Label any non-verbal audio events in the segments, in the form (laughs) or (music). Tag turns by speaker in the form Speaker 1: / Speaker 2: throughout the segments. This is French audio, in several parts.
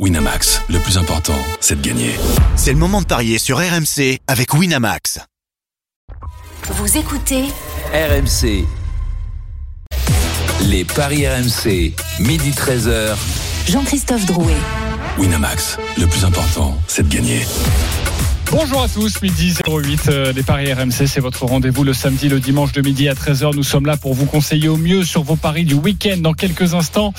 Speaker 1: Winamax, le plus important, c'est de gagner.
Speaker 2: C'est le moment de parier sur RMC avec Winamax.
Speaker 3: Vous écoutez
Speaker 4: RMC. Les paris RMC, midi 13h.
Speaker 3: Jean-Christophe Drouet.
Speaker 1: Winamax, le plus important, c'est de gagner.
Speaker 5: Bonjour à tous, midi 08, euh, les Paris RMC, c'est votre rendez-vous le samedi, le dimanche de midi à 13h. Nous sommes là pour vous conseiller au mieux sur vos paris du week-end dans quelques instants.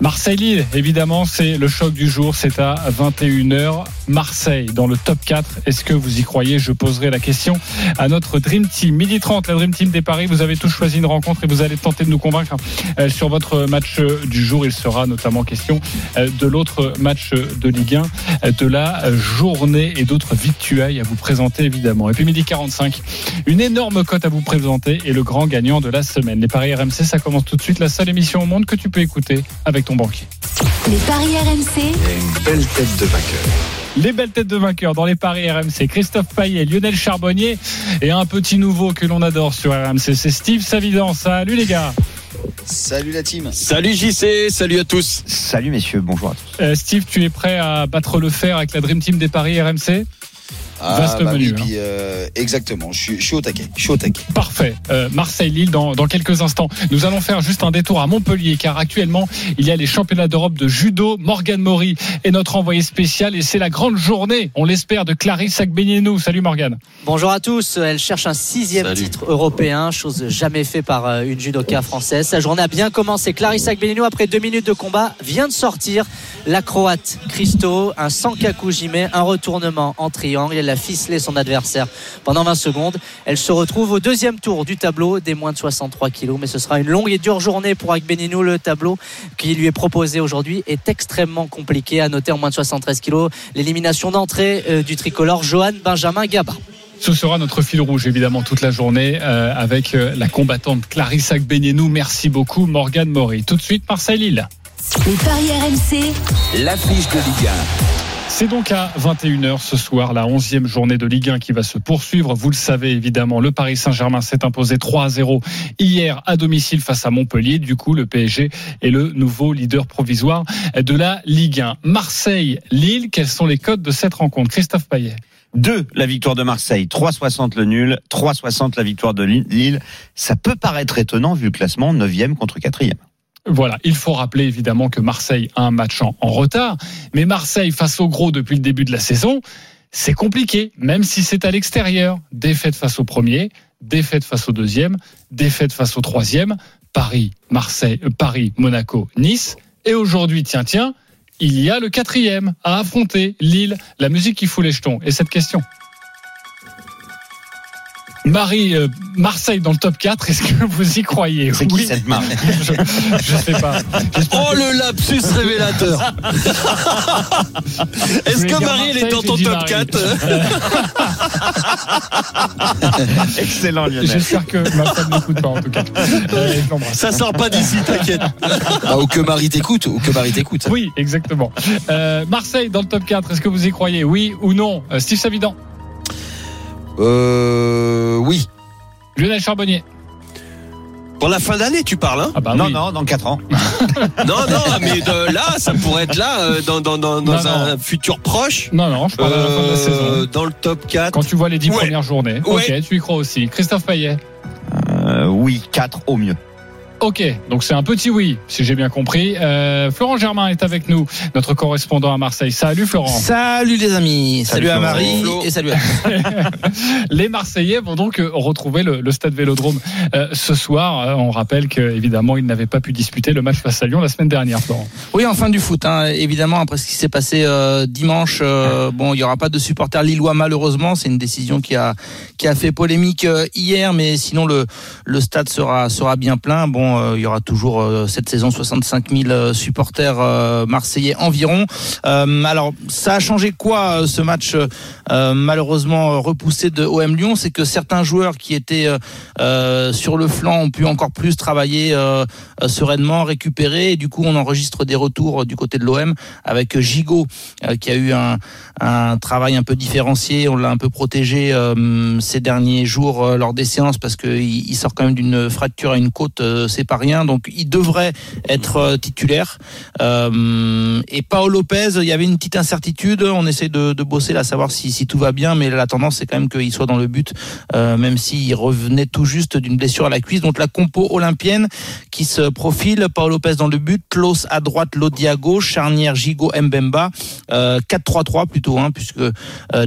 Speaker 5: Marseille-Lille, évidemment, c'est le choc du jour. C'est à 21h. Marseille dans le top 4. Est-ce que vous y croyez? Je poserai la question à notre Dream Team. Midi 30, la Dream Team des Paris. Vous avez tous choisi une rencontre et vous allez tenter de nous convaincre euh, sur votre match du jour. Il sera notamment question euh, de l'autre match de Ligue 1, euh, de la journée et d'autres victuailles à vous présenter, évidemment. Et puis midi 45, une énorme cote à vous présenter et le grand gagnant de la semaine. Les Paris RMC, ça commence tout de suite. La seule émission au monde que tu peux écouter avec ton banquier.
Speaker 3: Les paris RMC.
Speaker 6: une belle tête de vainqueur.
Speaker 5: Les belles têtes de vainqueurs dans les paris RMC. Christophe Paillet, Lionel Charbonnier et un petit nouveau que l'on adore sur RMC, c'est Steve Savidan. Salut les gars.
Speaker 7: Salut la team.
Speaker 8: Salut JC, salut à tous.
Speaker 7: Salut messieurs, bonjour à tous.
Speaker 5: Euh, Steve, tu es prêt à battre le fer avec la Dream Team des paris RMC Vaste
Speaker 7: bah
Speaker 5: menu,
Speaker 7: oui,
Speaker 5: hein.
Speaker 7: puis, euh, exactement, je suis, je suis au taquet. Je suis au taquet.
Speaker 5: Parfait. Euh, Marseille-Lille dans, dans quelques instants. Nous allons faire juste un détour à Montpellier car actuellement il y a les championnats d'Europe de judo. Morgane Maury est notre envoyé spécial et c'est la grande journée, on l'espère, de Clarisse Agbenienou. Salut Morgane.
Speaker 9: Bonjour à tous. Elle cherche un sixième
Speaker 8: Salut.
Speaker 9: titre européen, chose jamais fait par euh, une judoka française. Sa journée a bien commencé. Clarissa Agbenino, après deux minutes de combat, vient de sortir la Croate Christo, un Sankaku Jime, un retournement en triangle. Elle a ficelé son adversaire pendant 20 secondes. Elle se retrouve au deuxième tour du tableau des moins de 63 kilos. Mais ce sera une longue et dure journée pour Agbenino. Le tableau qui lui est proposé aujourd'hui est extrêmement compliqué. À noter en moins de 73 kilos l'élimination d'entrée euh, du tricolore Johan Benjamin Gaba.
Speaker 5: Ce sera notre fil rouge évidemment toute la journée euh, avec euh, la combattante Clarisse Agbenienou. Merci beaucoup Morgane Maury. Tout de suite Marseille-Lille.
Speaker 3: Les paris RMC.
Speaker 4: L'affiche de Ligue
Speaker 5: C'est donc à 21h ce soir, la 11e journée de Ligue 1 qui va se poursuivre. Vous le savez évidemment, le Paris Saint-Germain s'est imposé 3 à 0 hier à domicile face à Montpellier. Du coup, le PSG est le nouveau leader provisoire de la Ligue 1. Marseille-Lille, quels sont les codes de cette rencontre? Christophe Payet
Speaker 10: 2 la victoire de Marseille, 3,60 le nul, 3,60 la victoire de Lille. Ça peut paraître étonnant vu le classement 9e contre 4e.
Speaker 5: Voilà, il faut rappeler évidemment que Marseille a un match en, retard, mais Marseille face au gros depuis le début de la saison, c'est compliqué, même si c'est à l'extérieur. Défaite face au premier, défaite face au deuxième, défaite face au troisième, Paris, Marseille, euh, Paris, Monaco, Nice, et aujourd'hui, tiens, tiens, il y a le quatrième à affronter, Lille, la musique qui fout les jetons. Et cette question Marie, euh, Marseille dans le top 4, est-ce que vous y croyez?
Speaker 10: C'est qui
Speaker 5: Oui.
Speaker 10: cette marque (laughs)
Speaker 5: je, je sais pas.
Speaker 8: Oh
Speaker 5: que-
Speaker 8: le lapsus révélateur. (laughs) Est-ce que Marie elle est dans ton top
Speaker 5: Marie.
Speaker 8: 4 (laughs)
Speaker 10: Excellent Lionel.
Speaker 5: J'espère que ma femme n'écoute pas en tout cas. Euh, je l'embrasse.
Speaker 8: Ça sort pas d'ici, t'inquiète.
Speaker 7: Ah, ou que Marie t'écoute, ou que Marie t'écoute.
Speaker 5: Oui, exactement. Euh, Marseille dans le top 4, est-ce que vous y croyez? Oui ou non? Euh, Steve Savidan,
Speaker 7: Euh, oui.
Speaker 5: Lionel Charbonnier.
Speaker 8: Pour la fin d'année, tu parles, hein
Speaker 5: Ah bah
Speaker 10: non,
Speaker 5: oui.
Speaker 10: non, dans 4 ans. (laughs)
Speaker 8: Non, non, mais de là, ça pourrait être là, euh, dans, dans, dans, dans
Speaker 5: Non,
Speaker 8: un
Speaker 5: non.
Speaker 8: futur proche.
Speaker 5: Non, non, je parle à la fin de la
Speaker 8: Euh,
Speaker 5: saison.
Speaker 8: dans le top 4.
Speaker 5: Quand tu vois les 10
Speaker 8: Ouais.
Speaker 5: premières journées.
Speaker 8: Ouais.
Speaker 5: Ok, tu y crois aussi. Christophe Payet.
Speaker 10: Euh, oui, 4 au mieux.
Speaker 5: Ok, donc c'est un petit oui, si j'ai bien compris. Euh, Florent Germain est avec nous, notre correspondant à Marseille. Salut Florent.
Speaker 11: Salut les amis,
Speaker 10: Salut
Speaker 11: salut, à. Marie
Speaker 8: Flo.
Speaker 11: et salut à (laughs)
Speaker 5: Les Marseillais vont donc euh, retrouver le, le stade Vélodrome euh, ce soir. Euh, on rappelle qu'évidemment, ils n'avaient pas pu disputer le match face à Lyon la semaine dernière, Florent.
Speaker 11: Oui, en fin du foot, hein, évidemment, après ce qui s'est passé euh, dimanche, euh, bon, il y aura pas de supporters lillois malheureusement. C'est une décision qui a qui a fait polémique euh, hier, mais sinon le le stade sera sera bien plein. Bon, euh, il y aura toujours euh, cette saison 65 000 euh, supporters marseillais environ. Alors, ça a changé quoi ce match malheureusement repoussé de OM Lyon, c'est que certains joueurs qui étaient sur le flanc ont pu encore plus travailler sereinement, récupérer. Et du coup, on enregistre des retours du côté de l'OM avec Gigot qui a eu un, travail un peu différencié. On l'a un peu protégé ces derniers jours lors des séances parce qu'il il sort quand même d'une fracture à une côte c'est pas rien. Donc il devrait être euh, titulaire. Euh, et Paolo Lopez, il y avait une petite incertitude. On essaie de, bosser là, savoir si, tout va bien, mais la tendance c'est quand même qu'il soit dans le but, euh, même s'il revenait tout juste d'une blessure à la cuisse. Donc la compo olympienne qui se profile, Paolo Lopez dans le but, Klaus à droite, Lodi à charnière Gigo Mbemba, euh, 4-3-3 plutôt, hein, puisque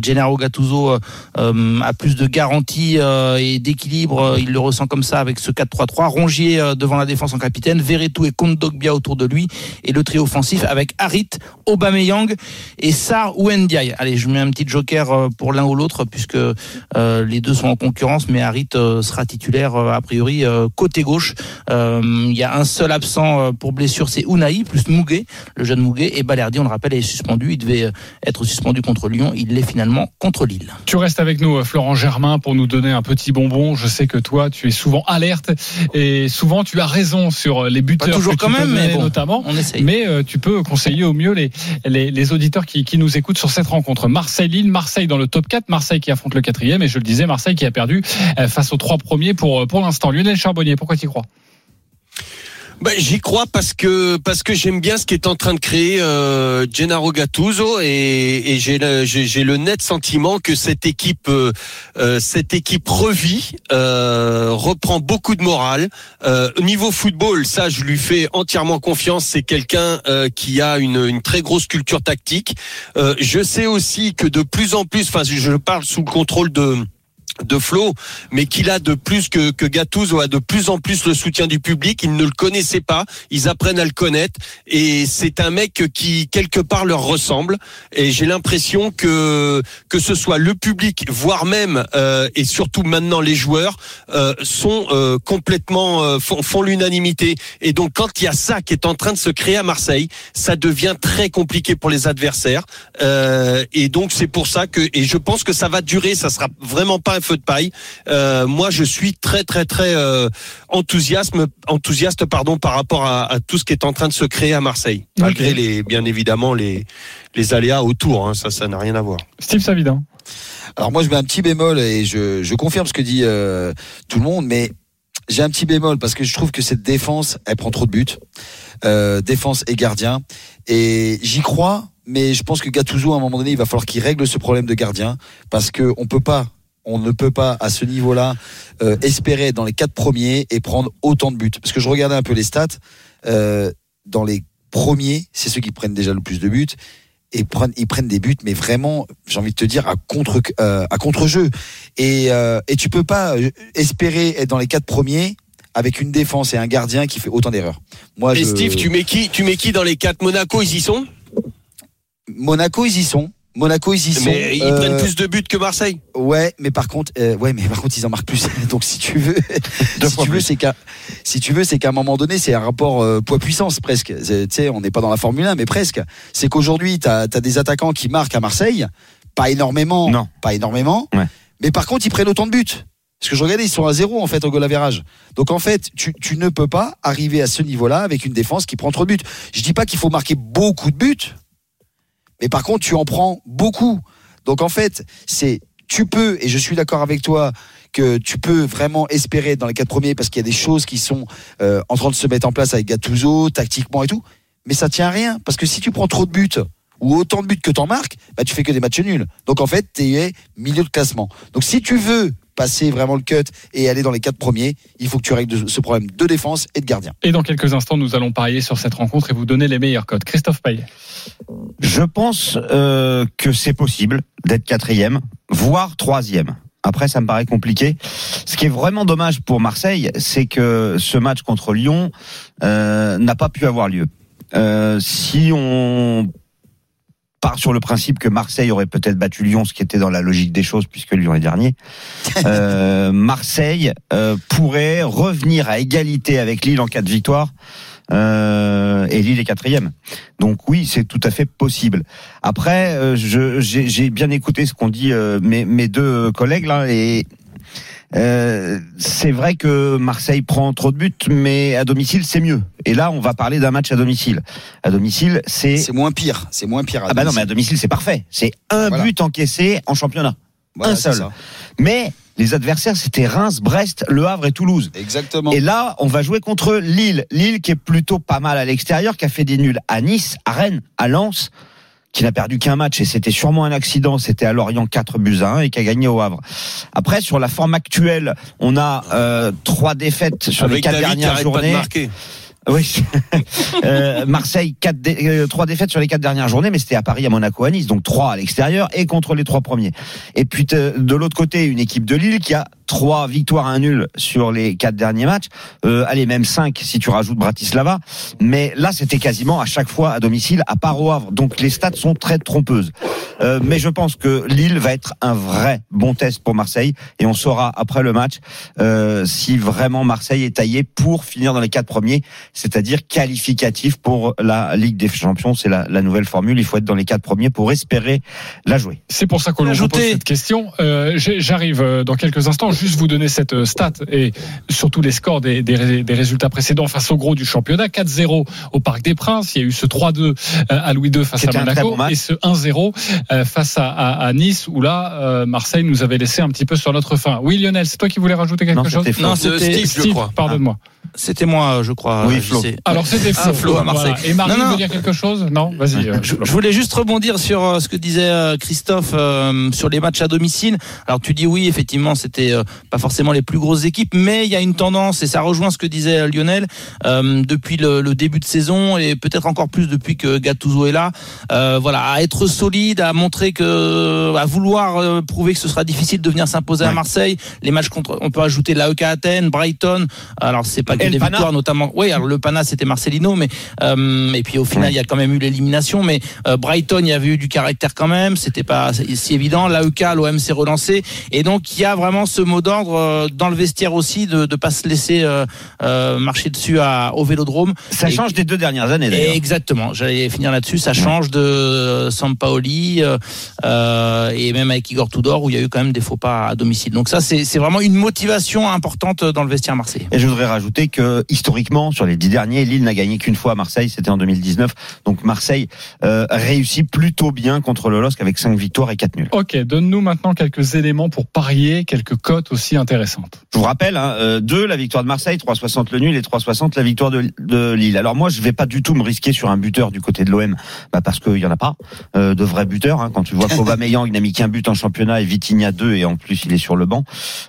Speaker 11: Gennaro Gattuso a plus de garantie et d'équilibre, il le ressent comme ça avec ce 4-3-3. Rongier devant la défense en capitaine, Verretou et Kondogbia autour de lui, et le trio offensif avec Harit, Aubameyang et Sar ou. Allez, je mets un petit joker euh, pour l'un ou l'autre, puisque euh, les deux sont en concurrence, mais Harit euh, sera titulaire a priori côté gauche. Il y a un seul absent pour blessure, c'est Unai, plus Mouguet, le jeune Mouguet, et Balerdi, on le rappelle, est suspendu. Il devait être suspendu contre Lyon, il l'est finalement contre Lille.
Speaker 5: Tu restes avec nous, Florent Germain, pour nous donner un petit bonbon. Je sais que toi, tu es souvent alerte et souvent tu as raison sur euh, les buteurs.
Speaker 11: Pas toujours
Speaker 5: que tu
Speaker 11: quand même, mais bon,
Speaker 5: notamment.
Speaker 11: on essaye.
Speaker 5: Mais euh, tu peux conseiller au mieux les, les, les auditeurs qui, qui nous écoutent sur cette rencontre. Marseille-Lille, Marseille dans le top 4, Marseille qui affronte le quatrième et je le disais, Marseille qui a perdu euh, face aux trois premiers pour, pour l'instant. Lionel Charbonnier, pourquoi tu y crois?
Speaker 8: Ben, j'y crois parce que parce que j'aime bien ce qu'est en train de créer euh, Gennaro Gattuso et, et j'ai le j'ai le net sentiment que cette équipe euh, euh, cette équipe revit euh, reprend beaucoup de morale. Euh, au niveau football ça je lui fais entièrement confiance. C'est quelqu'un euh, qui a une une très grosse culture tactique. Je sais aussi que de plus en plus enfin je parle sous le contrôle de de Flo, mais qu'il a de plus que, que Gattuso a de plus en plus le soutien du public. Ils ne le connaissaient pas, ils apprennent à le connaître, et c'est un mec qui quelque part leur ressemble. Et j'ai l'impression que que ce soit le public, voire même euh, et surtout maintenant les joueurs euh, sont euh, complètement euh, font, font l'unanimité. Et donc quand il y a ça qui est en train de se créer à Marseille, ça devient très compliqué pour les adversaires. Euh, et donc c'est pour ça que et je pense que ça va durer. Ça sera vraiment pas feu de paille. Euh, moi, je suis très très très euh, enthousiasme enthousiaste pardon par rapport à, à tout ce qui est en train de se créer à Marseille, malgré les bien évidemment les les aléas autour. Hein, ça, ça n'a rien à voir.
Speaker 5: Steve Savidan.
Speaker 7: Alors moi je mets un petit bémol et je, je confirme ce que dit euh, tout le monde, mais j'ai un petit bémol parce que je trouve que cette défense, elle prend trop de buts, euh, défense et gardien, et j'y crois, mais je pense que Gattuso à un moment donné, il va falloir qu'il règle ce problème de gardien parce que on peut pas, on ne peut pas à ce niveau-là euh, espérer dans les quatre premiers et prendre autant de buts. Parce que je regardais un peu les stats, euh, dans les premiers, c'est ceux qui prennent déjà le plus de buts et prennent, ils prennent des buts, mais vraiment, j'ai envie de te dire, à contre, euh, à contre-jeu. Et, et tu peux pas espérer être dans les quatre premiers avec une défense et un gardien qui fait autant d'erreurs. Moi,
Speaker 8: et
Speaker 7: je...
Speaker 8: Steve, tu mets qui Tu mets qui dans les quatre? Monaco Ils y sont?
Speaker 7: Monaco, ils y sont. Monaco, ils y sont.
Speaker 8: Mais ils
Speaker 7: Euh,
Speaker 8: prennent plus de buts que Marseille.
Speaker 7: Ouais, mais par contre, euh, ouais, mais par contre, ils en marquent plus. (laughs) Donc, si tu veux, (laughs) si tu veux, c'est qu'à, si tu veux, c'est qu'à un moment donné, c'est un rapport euh, poids-puissance presque. C'est- Tu sais, on n'est pas dans la Formule 1, mais presque. C'est qu'aujourd'hui, t'as as des attaquants qui marquent à Marseille, pas énormément,
Speaker 10: Non.
Speaker 7: pas énormément,
Speaker 10: Ouais.
Speaker 7: mais par contre, ils prennent autant de buts. Parce que je regardais, ils sont à zéro en fait au goal average. Donc en fait, tu, tu ne peux pas arriver à ce niveau-là avec une défense qui prend trop de buts. Je dis pas qu'il faut marquer beaucoup de buts, mais par contre, tu en prends beaucoup. Donc en fait, c'est tu peux et je suis d'accord avec toi que tu peux vraiment espérer dans les quatre premiers parce qu'il y a des choses qui sont euh, en train de se mettre en place avec Gattuso, tactiquement et tout. Mais ça tient à rien parce que si tu prends trop de buts ou autant de buts que t'en marques, bah tu fais que des matchs nuls. Donc en fait, tu es milieu de classement. Donc si tu veux passer vraiment le cut et aller dans les quatre premiers, il faut que tu règles ce problème de défense et de gardien.
Speaker 5: Et dans quelques instants, nous allons parier sur cette rencontre et vous donner les meilleurs codes. Christophe Payet.
Speaker 10: Je pense euh, que c'est possible d'être quatrième, voire troisième. Après, ça me paraît compliqué. Ce qui est vraiment dommage pour Marseille, c'est que ce match contre Lyon euh, n'a pas pu avoir lieu. Euh, si on part sur le principe que Marseille aurait peut-être battu Lyon, ce qui était dans la logique des choses puisque Lyon est dernier, (laughs) euh, Marseille euh, pourrait revenir à égalité avec Lille en cas de victoire. Euh, et Lille est quatrième. Donc oui, c'est tout à fait possible. Après, euh, j'ai bien écouté ce qu'ont dit euh, mes, mes deux collègues là et euh, c'est vrai que Marseille prend trop de buts, mais à domicile c'est mieux. Et là, on va parler d'un match à domicile. À domicile, c'est
Speaker 7: C'est moins pire. C'est moins pire. à
Speaker 10: ah bah non, mais à domicile c'est parfait. C'est un
Speaker 7: Voilà.
Speaker 10: but encaissé en championnat,
Speaker 7: Voilà,
Speaker 10: un seul. Mais les adversaires c'était Reims, Brest, Le Havre et Toulouse.
Speaker 7: Exactement.
Speaker 10: Et là, on va jouer contre Lille. Lille qui est plutôt pas mal à l'extérieur, qui a fait des nuls à Nice, à Rennes, à Lens, qui n'a perdu qu'un match et c'était sûrement un accident. C'était à Lorient 4 buts à 1 et qui a gagné au Havre. Après, sur la forme actuelle, on a euh, trois défaites sur les quatre
Speaker 8: David qui
Speaker 10: dernières
Speaker 8: arrête pas de
Speaker 10: journées.
Speaker 8: marquer. (laughs)
Speaker 10: Oui. Euh, Marseille, quatre dé- euh, trois défaites sur les quatre dernières journées, mais c'était à Paris, à Monaco, à Nice, donc trois à l'extérieur et contre les trois premiers. Et puis de l'autre côté, une équipe de Lille qui a trois victoires à un nul sur les quatre derniers matchs. Euh, allez, même cinq si tu rajoutes Bratislava. Mais là, c'était quasiment à chaque fois à domicile, à part au Havre. Donc les stats sont très trompeuses. Euh, mais je pense que Lille va être un vrai bon test pour Marseille et on saura après le match euh, si vraiment Marseille est taillé pour finir dans les quatre premiers, c'est-à-dire qualificatif pour la Ligue des Champions. C'est la, la nouvelle formule. Il faut être dans les quatre premiers pour espérer la jouer.
Speaker 5: C'est pour ça qu'on vous
Speaker 11: Ajouter-
Speaker 5: pose cette question. Euh, J'arrive euh, dans quelques instants. Juste vous donner cette euh, stat et surtout les scores des, des, ré- des résultats précédents face au gros du championnat. 4-0 au Parc des Princes. Il y a eu ce 3-2 euh, à Louis II face à Monaco
Speaker 10: bon
Speaker 5: et ce 1-0 euh, face à, à, à Nice où là euh, Marseille nous avait laissé un petit peu sur notre fin. Oui Lionel, c'est toi qui voulais rajouter quelque
Speaker 10: Non,
Speaker 5: chose?
Speaker 11: Non,
Speaker 8: Euh,
Speaker 11: c'était
Speaker 8: Steve, je crois.
Speaker 5: Pardonne-moi.
Speaker 11: c'était moi, je crois.
Speaker 10: Oui,
Speaker 11: euh,
Speaker 10: Flo.
Speaker 5: Alors c'était
Speaker 11: Ah,
Speaker 5: Flo,
Speaker 11: à Marseille.
Speaker 5: Voilà. Et Marie
Speaker 11: Non, non.
Speaker 5: veut dire quelque chose? Non, vas-y. euh,
Speaker 11: Je, voulais juste rebondir sur euh, ce que disait euh, Christophe euh, sur les matchs à domicile. Alors tu dis oui, effectivement, c'était euh, pas forcément les plus grosses équipes, mais il y a une tendance et ça rejoint ce que disait euh, Lionel euh, depuis le, le début de saison et peut-être encore plus depuis que Gattuso est là. Euh, voilà, à être solide, à montrer que, à vouloir prouver que ce sera difficile de venir s'imposer à. Marseille. Les matchs contre, on peut ajouter l'AEK Athènes, Brighton. Alors c'est pas que des
Speaker 10: Pana.
Speaker 11: victoires, notamment. Oui, alors le Pana c'était Marcelino, mais euh, et puis au final
Speaker 10: Ouais.
Speaker 11: il y a quand même eu l'élimination. Mais Brighton, il y avait eu du caractère quand même. C'était pas si évident. L'AEK, l'OM s'est relancé, et donc il y a vraiment ce mot d'ordre euh, dans le vestiaire aussi de de pas se laisser euh, euh, marcher dessus à, au Vélodrome.
Speaker 10: Ça
Speaker 11: Et-
Speaker 10: change des deux dernières années d'ailleurs.
Speaker 11: Exactement, j'allais finir là-dessus. Ça change de Sampaoli et même avec Igor Tudor où il y a eu quand même des faux pas à domicile. Donc ça, c'est vraiment une motivation importante dans le vestiaire marseillais.
Speaker 10: Et je voudrais rajouter que historiquement, sur les dix derniers, Lille n'a gagné qu'une fois à Marseille, c'était en 2019. Donc Marseille euh, réussit plutôt bien contre le LOSC avec cinq victoires et quatre nuls.
Speaker 5: Ok, donne-nous maintenant quelques éléments pour parier, quelques aussi intéressantes.
Speaker 10: Je vous rappelle, hein, euh, deux la victoire de Marseille, 3,60 le nul et 3,60 la victoire de, de Lille. Alors moi, je vais pas du tout me risquer sur un buteur du côté de l'OM, bah parce qu'il y en a pas euh, de vrais buteurs. Hein, quand tu vois (laughs) qu'Aubameyang n'a mis qu'un but en championnat et Vitinha deux et en plus il est sur le banc.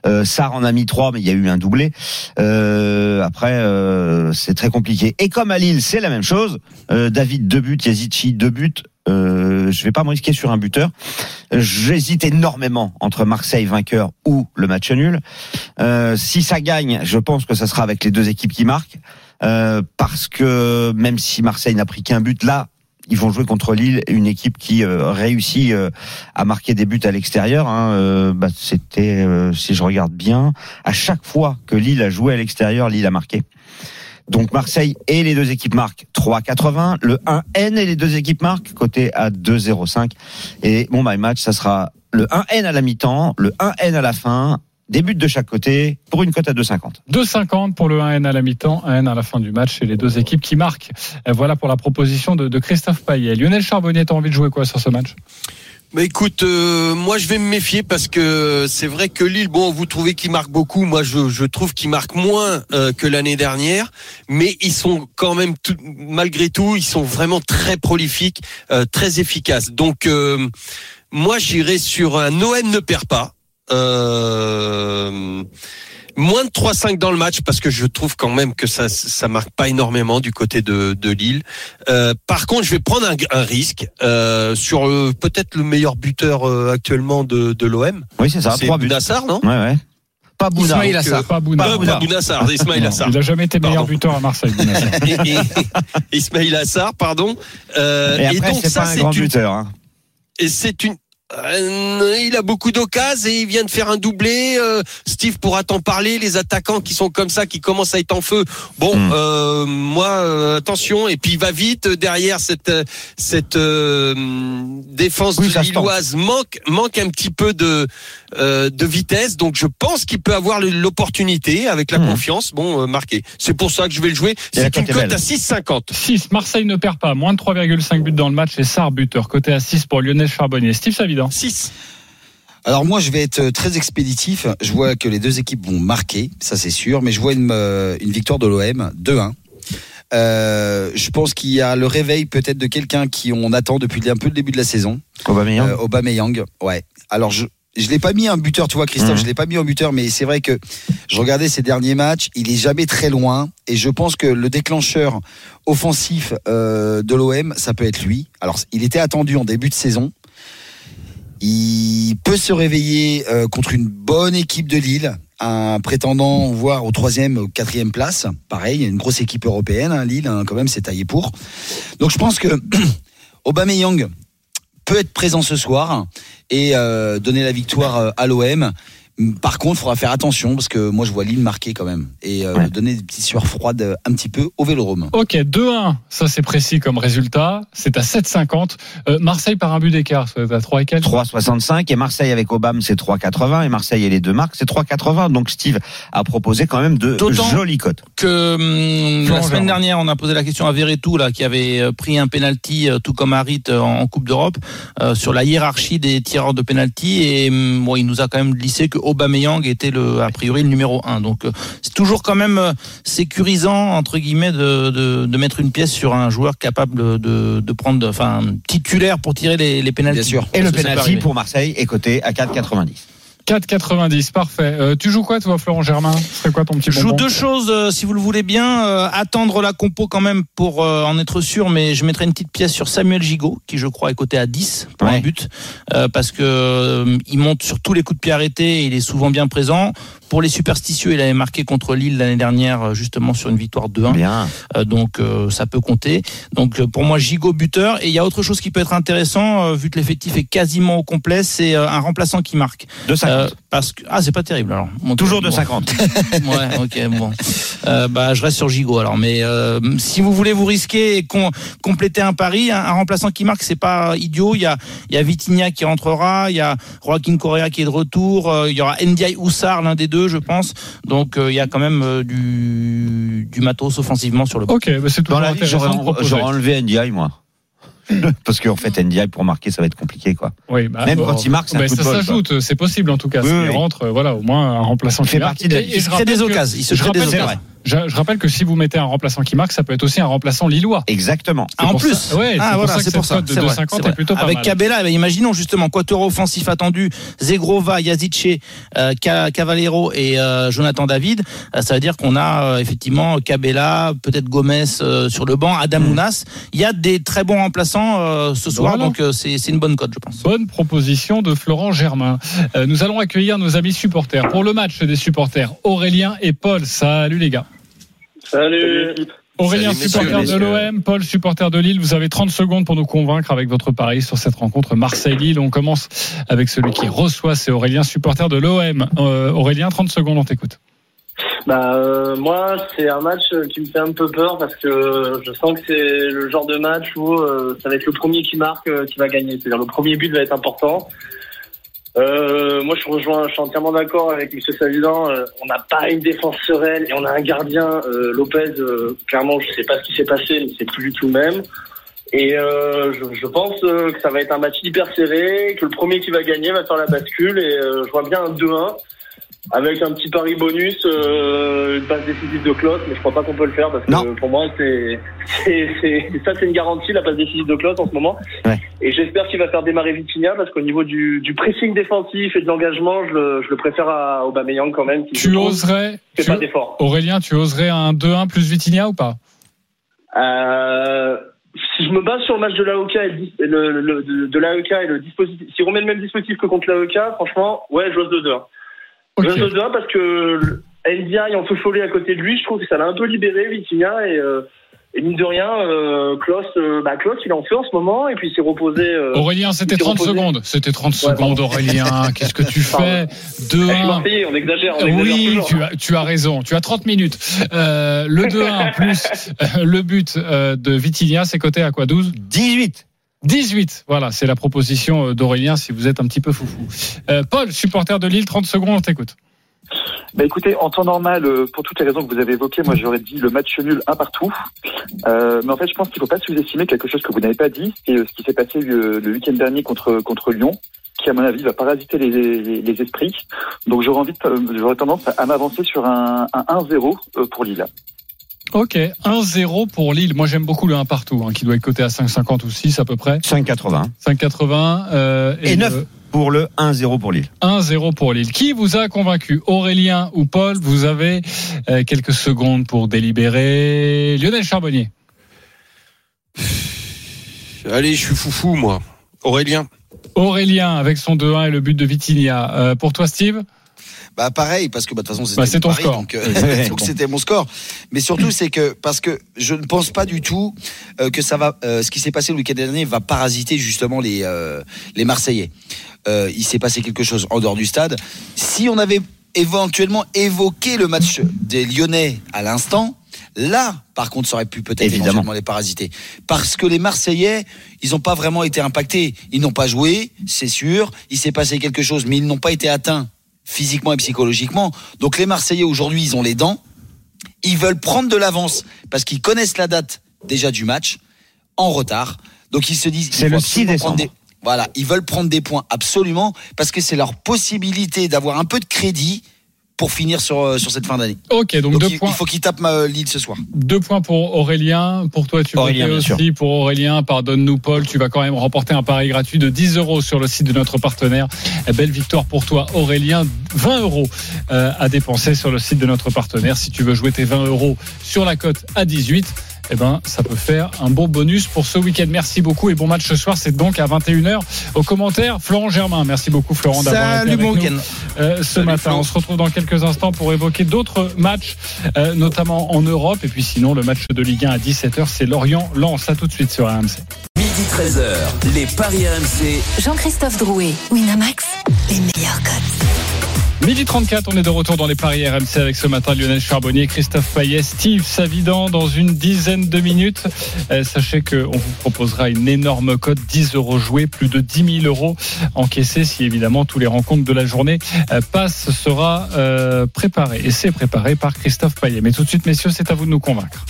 Speaker 10: Euh, Sarr en a mis trois, mais il y a eu un doublé. Euh, après, euh, c'est très compliqué. Et comme à Lille, c'est la même chose. Euh, David deux buts, Yazici deux buts. Je vais pas me risquer sur un buteur. J'hésite énormément entre Marseille vainqueur ou le match nul. Euh, si ça gagne, je pense que ça sera avec les deux équipes qui marquent, Euh, parce que même si Marseille n'a pris qu'un but là. Ils vont jouer contre Lille, une équipe qui euh, réussit euh, à marquer des buts à l'extérieur. Hein. Euh, bah, C'était, euh, si je regarde bien, à chaque fois que Lille a joué à l'extérieur, Lille a marqué. Donc Marseille et les deux équipes marquent 3,80. Le 1N et les deux équipes marquent côté à 2,05. Et mon my match, ça sera le 1N à la mi-temps, le 1N à la fin, des de chaque côté pour une cote à 2,50.
Speaker 5: 2,50 pour le 1N à la mi-temps, 1N à la fin du match et les deux équipes qui marquent. Voilà pour la proposition de, de Christophe Payet. Lionel Charbonnier, t'as envie de jouer quoi sur ce match?
Speaker 8: Bah écoute, euh, moi je vais me méfier parce que c'est vrai que Lille, bon, vous trouvez qu'il marque beaucoup, moi je, je trouve qu'il marque moins euh, que l'année dernière, mais ils sont quand même, tout- malgré tout, ils sont vraiment très prolifiques, euh, très efficaces. Donc euh, moi j'irai sur un OM ne perd pas. Euh, Moins de 3-5 dans le match parce que je trouve quand même que ça ça marque pas énormément du côté de, de Lille. Euh, par contre, je vais prendre un, un risque euh, sur euh, peut-être le meilleur buteur euh, actuellement de, de l'OM.
Speaker 10: Oui, c'est ça,
Speaker 8: C'est
Speaker 10: trois buts.
Speaker 8: Bounassar, non?
Speaker 10: Ouais, ouais. Pas Bouna.
Speaker 11: Ismail Assar.
Speaker 10: euh,
Speaker 5: Pas Bouna.
Speaker 8: Euh,
Speaker 10: Bouna.
Speaker 8: pas Bounassar, (laughs) Ismail Assar.
Speaker 5: Il a jamais été meilleur
Speaker 8: Pardon.
Speaker 5: buteur à Marseille. Bounassar. (laughs)
Speaker 8: Et, et- Ismail Assar, pardon. Euh,
Speaker 10: Et après,
Speaker 8: donc
Speaker 10: c'est
Speaker 8: ça,
Speaker 10: pas un
Speaker 8: c'est
Speaker 10: grand
Speaker 8: une,
Speaker 10: buteur. Hein.
Speaker 8: et c'est une. Euh, il a beaucoup d'occasions et il vient de faire un doublé. Euh, Steve pourra t'en parler. Les attaquants qui sont comme ça, qui commencent à être en feu. Bon,
Speaker 10: Mm.
Speaker 8: euh, moi, euh, attention. Et puis il va vite derrière cette cette euh, défense
Speaker 10: Oui, se
Speaker 8: lilloise manque manque un petit peu de euh, de vitesse. Donc je pense qu'il peut avoir l'opportunité avec la
Speaker 10: Mm.
Speaker 8: confiance. Bon, euh, marqué. C'est pour ça que je vais le jouer. C'est une
Speaker 10: cote
Speaker 8: à 6,50.
Speaker 5: 6, Marseille ne perd pas. Moins de 3,5 buts dans le match et Sarr buteur. Côté à 6 pour Lionel Charbonnier. Steve Savidan.
Speaker 8: 6.
Speaker 7: Alors moi, je vais être euh, très expéditif. Je vois que les deux équipes vont marquer, ça c'est sûr, mais je vois une, euh, une victoire de l'OM 2-1. Euh, je pense qu'il y a le réveil peut-être de quelqu'un qui on attend depuis un peu le début de la saison.
Speaker 10: Aubameyang.
Speaker 7: Euh, Aubameyang, ouais. Alors je je l'ai pas mis un buteur, tu vois, Christophe,
Speaker 10: Mhm.
Speaker 7: je l'ai pas mis en buteur, mais c'est vrai que je regardais ses derniers matchs, il est jamais très loin, et je pense que le déclencheur offensif euh, de l'OM, ça peut être lui. Alors, il était attendu en début de saison. Il peut se réveiller euh, contre une bonne équipe de Lille, un prétendant voire au troisième, au quatrième place. Pareil, une grosse équipe européenne, hein, Lille, hein, quand même, c'est taillé pour. Donc, je pense que (clears throat) Aubameyang peut être présent ce soir et euh, donner la victoire euh, à l'OM. Par contre, il faudra faire attention parce que moi je vois Lille marquer quand même et euh, donner des petites sueurs froides euh, un petit peu au Vélodrome.
Speaker 5: Ok, 2-1, ça c'est précis comme résultat. C'est à 7,50. Euh, Marseille par un but d'écart, c'est à 3 et quelques.
Speaker 10: 3,65 et Marseille avec Obama c'est 3,80 et Marseille et les deux marques c'est 3,80 donc Steve a proposé quand même de jolies cotes.
Speaker 11: que hum, la semaine dernière, on a posé la question à Verretou, là, qui avait euh, pris un penalty, tout comme Harit en, en Coupe d'Europe, euh, sur la hiérarchie des tireurs de penalty. Et hum, bon, il nous a quand même glissé que Aubameyang était le, a priori le numéro un. Donc, euh, c'est toujours quand même euh, sécurisant entre guillemets de, de, de mettre une pièce sur un joueur capable de, de prendre, enfin, titulaire pour tirer les, les.
Speaker 7: Bien sûr.
Speaker 10: Et le
Speaker 11: arriver.
Speaker 10: pour Marseille est coté à 4,90.
Speaker 5: 4,90, parfait. Euh, tu joues quoi toi, Florent Germain? Ce serait quoi ton petit
Speaker 11: Je joue deux choses, euh, si vous le voulez bien. Euh, attendre la compo quand même pour euh, en être sûr, mais je mettrai une petite pièce sur Samuel Gigot, qui je crois est coté à 10 pour
Speaker 10: Ouais.
Speaker 11: un but, euh, parce que euh, il monte sur tous les coups de pied arrêtés, et il est souvent bien présent. Pour les superstitieux, il avait marqué contre Lille l'année dernière, justement sur une victoire 2-1.
Speaker 10: Bien.
Speaker 11: Euh, donc euh, ça peut compter. Donc pour moi Gigot buteur et il y a autre chose qui peut être intéressant euh, vu que l'effectif est quasiment au complet, c'est euh, un remplaçant qui marque.
Speaker 10: 2,50.
Speaker 11: Euh, parce que ah c'est pas terrible alors. Bon,
Speaker 10: Toujours
Speaker 11: bon.
Speaker 10: 2,50. (laughs)
Speaker 11: Ouais, ok, bon. Euh, bah, je reste sur Gigot alors. Mais euh, si vous voulez vous risquer et com- compléter un pari, un, un remplaçant qui marque, c'est pas idiot. Il y a, il y a Vitinha qui rentrera, il y a Joaquin Correa qui est de retour, euh, il y aura Ndiaye Oussar, l'un des deux, je pense. Donc euh, il y a quand même euh, du, du matos offensivement sur le.
Speaker 5: Ok, bah, c'est toujours
Speaker 10: Dans la vie j'aurais
Speaker 5: de
Speaker 10: enlevé NDI moi. (laughs) Parce qu'en fait NDI pour marquer ça va être compliqué quoi.
Speaker 5: Oui, bah,
Speaker 10: Même
Speaker 5: bon,
Speaker 10: quand il marque, c'est un
Speaker 5: bah,
Speaker 10: coup
Speaker 5: ça s'ajoute, c'est possible en tout cas.
Speaker 10: Oui, oui.
Speaker 5: rentre, euh, voilà, au moins un remplaçant
Speaker 10: Il
Speaker 5: qui
Speaker 10: fait
Speaker 5: marque.
Speaker 10: partie de
Speaker 5: Et- et.
Speaker 11: Il
Speaker 5: je
Speaker 11: des occasions. Il se
Speaker 5: je
Speaker 11: des.
Speaker 5: Je, je rappelle que si vous mettez un remplaçant qui marque, ça peut être aussi un remplaçant lillois.
Speaker 10: Exactement.
Speaker 11: Ah, en plus,
Speaker 5: ça- ouais, c'est
Speaker 11: ah,
Speaker 5: pour
Speaker 11: voilà,
Speaker 5: ça que
Speaker 11: c'est pour
Speaker 5: cette
Speaker 11: ça.
Speaker 5: cote de
Speaker 11: c'est vrai,
Speaker 5: 2,50
Speaker 11: c'est vrai.
Speaker 5: est plutôt pas
Speaker 11: Avec
Speaker 5: mal.
Speaker 11: Cabella, eh ben, imaginons justement quatuor offensif attendu, Zegrova, Yazice, euh, Ca- Cavallero et euh, Jonathan David. Euh, ça veut dire qu'on a euh, effectivement Cabella, peut-être Gomez euh, sur le banc, Adam Ounas. Il y a des très bons remplaçants euh, ce soir,
Speaker 5: Voilà.
Speaker 11: donc euh, c'est c'est une bonne cote, je pense.
Speaker 5: Bonne proposition de Florent Germain. Euh, nous allons accueillir nos amis supporters pour le match des supporters. Aurélien et Paul. Salut les gars.
Speaker 6: Salut.
Speaker 5: Aurélien,
Speaker 8: Salut,
Speaker 5: supporter de l'OM, Paul, supporter de Lille. Vous avez 30 secondes pour nous convaincre avec votre pari sur cette rencontre Marseille-Lille. On commence avec celui qui reçoit, c'est Aurélien, supporter de l'OM. Euh, Aurélien, 30 secondes, on t'écoute.
Speaker 6: Bah euh, moi c'est un match qui me fait un peu peur parce que je sens que c'est le genre de match où euh, ça va être le premier qui marque euh, qui va gagner. C'est-à-dire le premier but va être important. Euh, moi je rejoins, je suis entièrement d'accord avec M. Savidan. Euh, on n'a pas une défense sereine et on a un gardien euh, Lopez. euh, clairement je sais pas ce qui s'est passé, mais c'est plus du tout le même. Et euh, je, je pense euh, que ça va être un match hyper serré, que le premier qui va gagner va faire la bascule et je vois bien un 2-1 avec un petit pari bonus, euh, une passe décisive de Klaus, mais je crois pas qu'on peut le faire parce que
Speaker 10: Non.
Speaker 6: pour moi c'est ça c'est une garantie la passe décisive de Klaus en ce moment.
Speaker 10: Ouais.
Speaker 6: Et j'espère qu'il va faire démarrer Vitinha parce qu'au niveau du, du pressing défensif et de l'engagement, je le, je le préfère à Aubameyang quand même. Qui
Speaker 5: Tu oserais,
Speaker 6: fait
Speaker 5: tu-
Speaker 6: pas d'effort.
Speaker 5: Aurélien, tu oserais un 2-1 plus Vitinha ou pas?
Speaker 6: Euh, si je me base sur le match de l'AOK et le, le, le- de, de l'AEK et le dispositif, si on met le même dispositif que contre l'AEK, franchement, ouais, j'ose 2-2.
Speaker 5: Ok.
Speaker 6: J'ose 2-2 parce que NDI en feu follet à côté de lui, je trouve que ça l'a un peu libéré, Vitinha, et, euh, et mine de rien, euh, Klaus, euh, bah, Klaus, il est en feu en ce moment, et puis il s'est reposé. euh,
Speaker 5: Aurélien, c'était
Speaker 6: il s'est
Speaker 5: 30
Speaker 6: reposé.
Speaker 5: secondes. C'était 30
Speaker 6: Ouais,
Speaker 5: secondes,
Speaker 6: pardon.
Speaker 5: Aurélien. (laughs) Qu'est-ce que tu
Speaker 6: Pardon.
Speaker 5: fais
Speaker 6: Je suis
Speaker 5: 2-1.
Speaker 6: Marseillais, on exagère, on exagère
Speaker 5: Oui,
Speaker 6: toujours.
Speaker 5: tu as, tu as raison. Tu as 30 minutes. Euh, le 2-1 (laughs) plus euh, le but euh, de Vitinha, c'est coté à quoi 12
Speaker 10: 18.
Speaker 5: 18. Voilà, c'est la proposition euh, d'Aurélien si vous êtes un petit peu foufou. Euh, Paul, supporter de Lille, 30 secondes, on t'écoute.
Speaker 12: Bah écoutez, en temps normal, euh, pour toutes les raisons que vous avez évoquées, moi j'aurais dit le match nul un partout. Mais en fait, je pense qu'il ne faut pas sous-estimer quelque chose que vous n'avez pas dit, c'est ce qui s'est passé le, week-end dernier contre contre Lyon, qui à mon avis va parasiter les, les, esprits. Donc j'aurais tendance à, m'avancer sur un, un 1-0 euh, pour Lille.
Speaker 5: Ok, 1-0 pour Lille. Moi, j'aime beaucoup le 1 partout, hein, qui doit être coté à 5,50 ou 6 à peu près.
Speaker 10: 5,80.
Speaker 5: 5,80. euh,
Speaker 10: Et
Speaker 5: le
Speaker 10: 9 pour le 1-0 pour Lille.
Speaker 5: 1-0 pour Lille. Qui vous a convaincu Aurélien ou Paul? Vous avez euh, quelques secondes pour délibérer. Lionel Charbonnier.
Speaker 8: Allez, je suis foufou, moi. Aurélien.
Speaker 5: Aurélien avec son 2-1 et le but de Vitinia. Euh, pour toi, Steve?
Speaker 7: Bah pareil, parce que bah, de toute façon c'était
Speaker 5: Bah, ton score.
Speaker 7: donc, euh, (laughs) c'était mon score. Mais surtout c'est que parce que je ne pense pas du tout euh, que ça va, euh, ce qui s'est passé le week-end dernier va parasiter justement les les Marseillais. Il s'est passé quelque chose en dehors du stade. Si on avait éventuellement évoqué le match des Lyonnais à l'instant. Là, par contre, ça aurait pu peut-être
Speaker 10: Évidemment.
Speaker 7: les parasiter. Parce que les Marseillais, ils n'ont pas vraiment été impactés. Ils n'ont pas joué, c'est sûr. Il s'est passé quelque chose, mais ils n'ont pas été atteints physiquement et psychologiquement. Donc les Marseillais aujourd'hui, ils ont les dents. Ils veulent prendre de l'avance parce qu'ils connaissent la date déjà du match en retard. Donc ils se disent.
Speaker 10: C'est le 6
Speaker 7: absolument prendre
Speaker 10: décembre.
Speaker 7: des- Voilà, ils veulent prendre des points absolument parce que c'est leur possibilité d'avoir un peu de crédit pour finir sur, euh, sur cette fin d'année.
Speaker 5: Ok, donc,
Speaker 7: Donc
Speaker 5: deux
Speaker 7: il,
Speaker 5: points.
Speaker 7: il faut qu'ils tapent euh, Lille ce soir.
Speaker 5: Deux points pour Aurélien. Pour toi, tu
Speaker 10: Aurélien,
Speaker 5: votais aussi pour Aurélien. Pardonne-nous, Paul. Tu vas quand même remporter un pari gratuit de 10 euros sur le site de notre partenaire. Eh, Belle victoire pour toi, Aurélien. 20 euros euh, à dépenser sur le site de notre partenaire. Si tu veux jouer tes 20 euros sur la cote à 18, eh ben, ça peut faire un bon bonus pour ce week-end. Merci beaucoup et bon match ce soir. C'est donc à 21h. Au commentaire, Florent Germain. Merci beaucoup, Florent, d'avoir été avec
Speaker 11: bon
Speaker 5: nous
Speaker 11: week-end.
Speaker 5: euh, ce matin. On se retrouve dans quelques instants pour évoquer d'autres matchs, euh, notamment en Europe. Et puis sinon, le match de Ligue 1 à 17h, c'est Lorient-Lens. À tout de suite sur RMC.
Speaker 4: Midi 13h, les Paris RMC.
Speaker 3: Jean-Christophe Drouet, Winamax, les meilleurs codes.
Speaker 5: Midi 34, on est de retour dans les paris RMC avec ce matin Lionel Charbonnier, Christophe Payet, Steve Savidan dans une dizaine de minutes. Euh, sachez qu'on vous proposera une énorme cote, 10 euros joués, plus de 10 000 euros encaissés si évidemment tous les rencontres de la journée euh, passent. Sera euh, préparé et c'est préparé par Christophe Payet. Mais tout de suite, messieurs, c'est à vous de nous convaincre.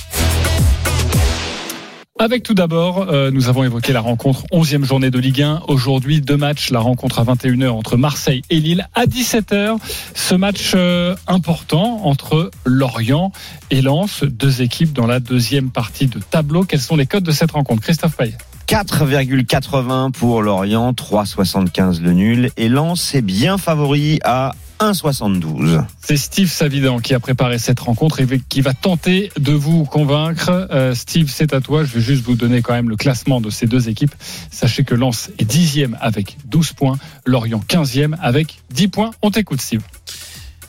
Speaker 5: Avec tout d'abord, euh, nous avons évoqué la rencontre 11e journée de Ligue 1. Aujourd'hui, deux matchs. La rencontre à 21h entre Marseille et Lille. À 17h, ce match euh, important entre Lorient et Lens. Deux équipes dans la deuxième partie de tableau. Quels sont les codes de cette rencontre Christophe Payet?
Speaker 10: 4,80 pour Lorient, 3,75 le nul. Et Lens est bien favori à 1,72.
Speaker 5: C'est Steve Savidan qui a préparé cette rencontre et qui va tenter de vous convaincre. Euh, Steve, c'est à toi. Je vais juste vous donner quand même le classement de ces deux équipes. Sachez que Lens est dixième avec 12 points, Lorient 15e avec 10 points. On t'écoute, Steve.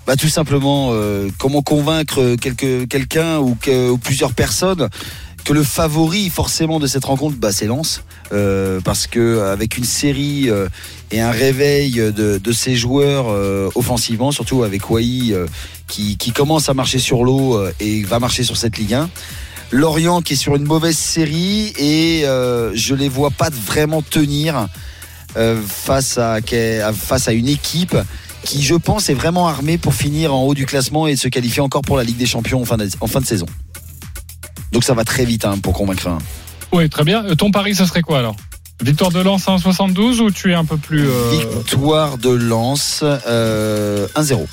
Speaker 7: Bah tout simplement, euh, comment convaincre quelque- quelqu'un ou, que- ou plusieurs personnes? Que le favori forcément de cette rencontre, bah, c'est Lens, Euh, parce que avec une série euh, et un réveil de, ces joueurs euh, offensivement, surtout avec Wai qui, commence à marcher sur l'eau et va marcher sur cette Ligue 1. Lorient qui est sur une mauvaise série et je les vois pas vraiment tenir face à face à une équipe qui, je pense, est vraiment armée pour finir en haut du classement et se qualifier encore pour la Ligue des Champions en fin de saison. Donc ça va très vite hein, pour convaincre un.
Speaker 5: Oui, très bien. Euh, Ton pari, ce serait quoi alors? Victoire de Lens à 1,72 ou tu es un peu plus... euh,
Speaker 7: Victoire de Lens, euh, 1-0.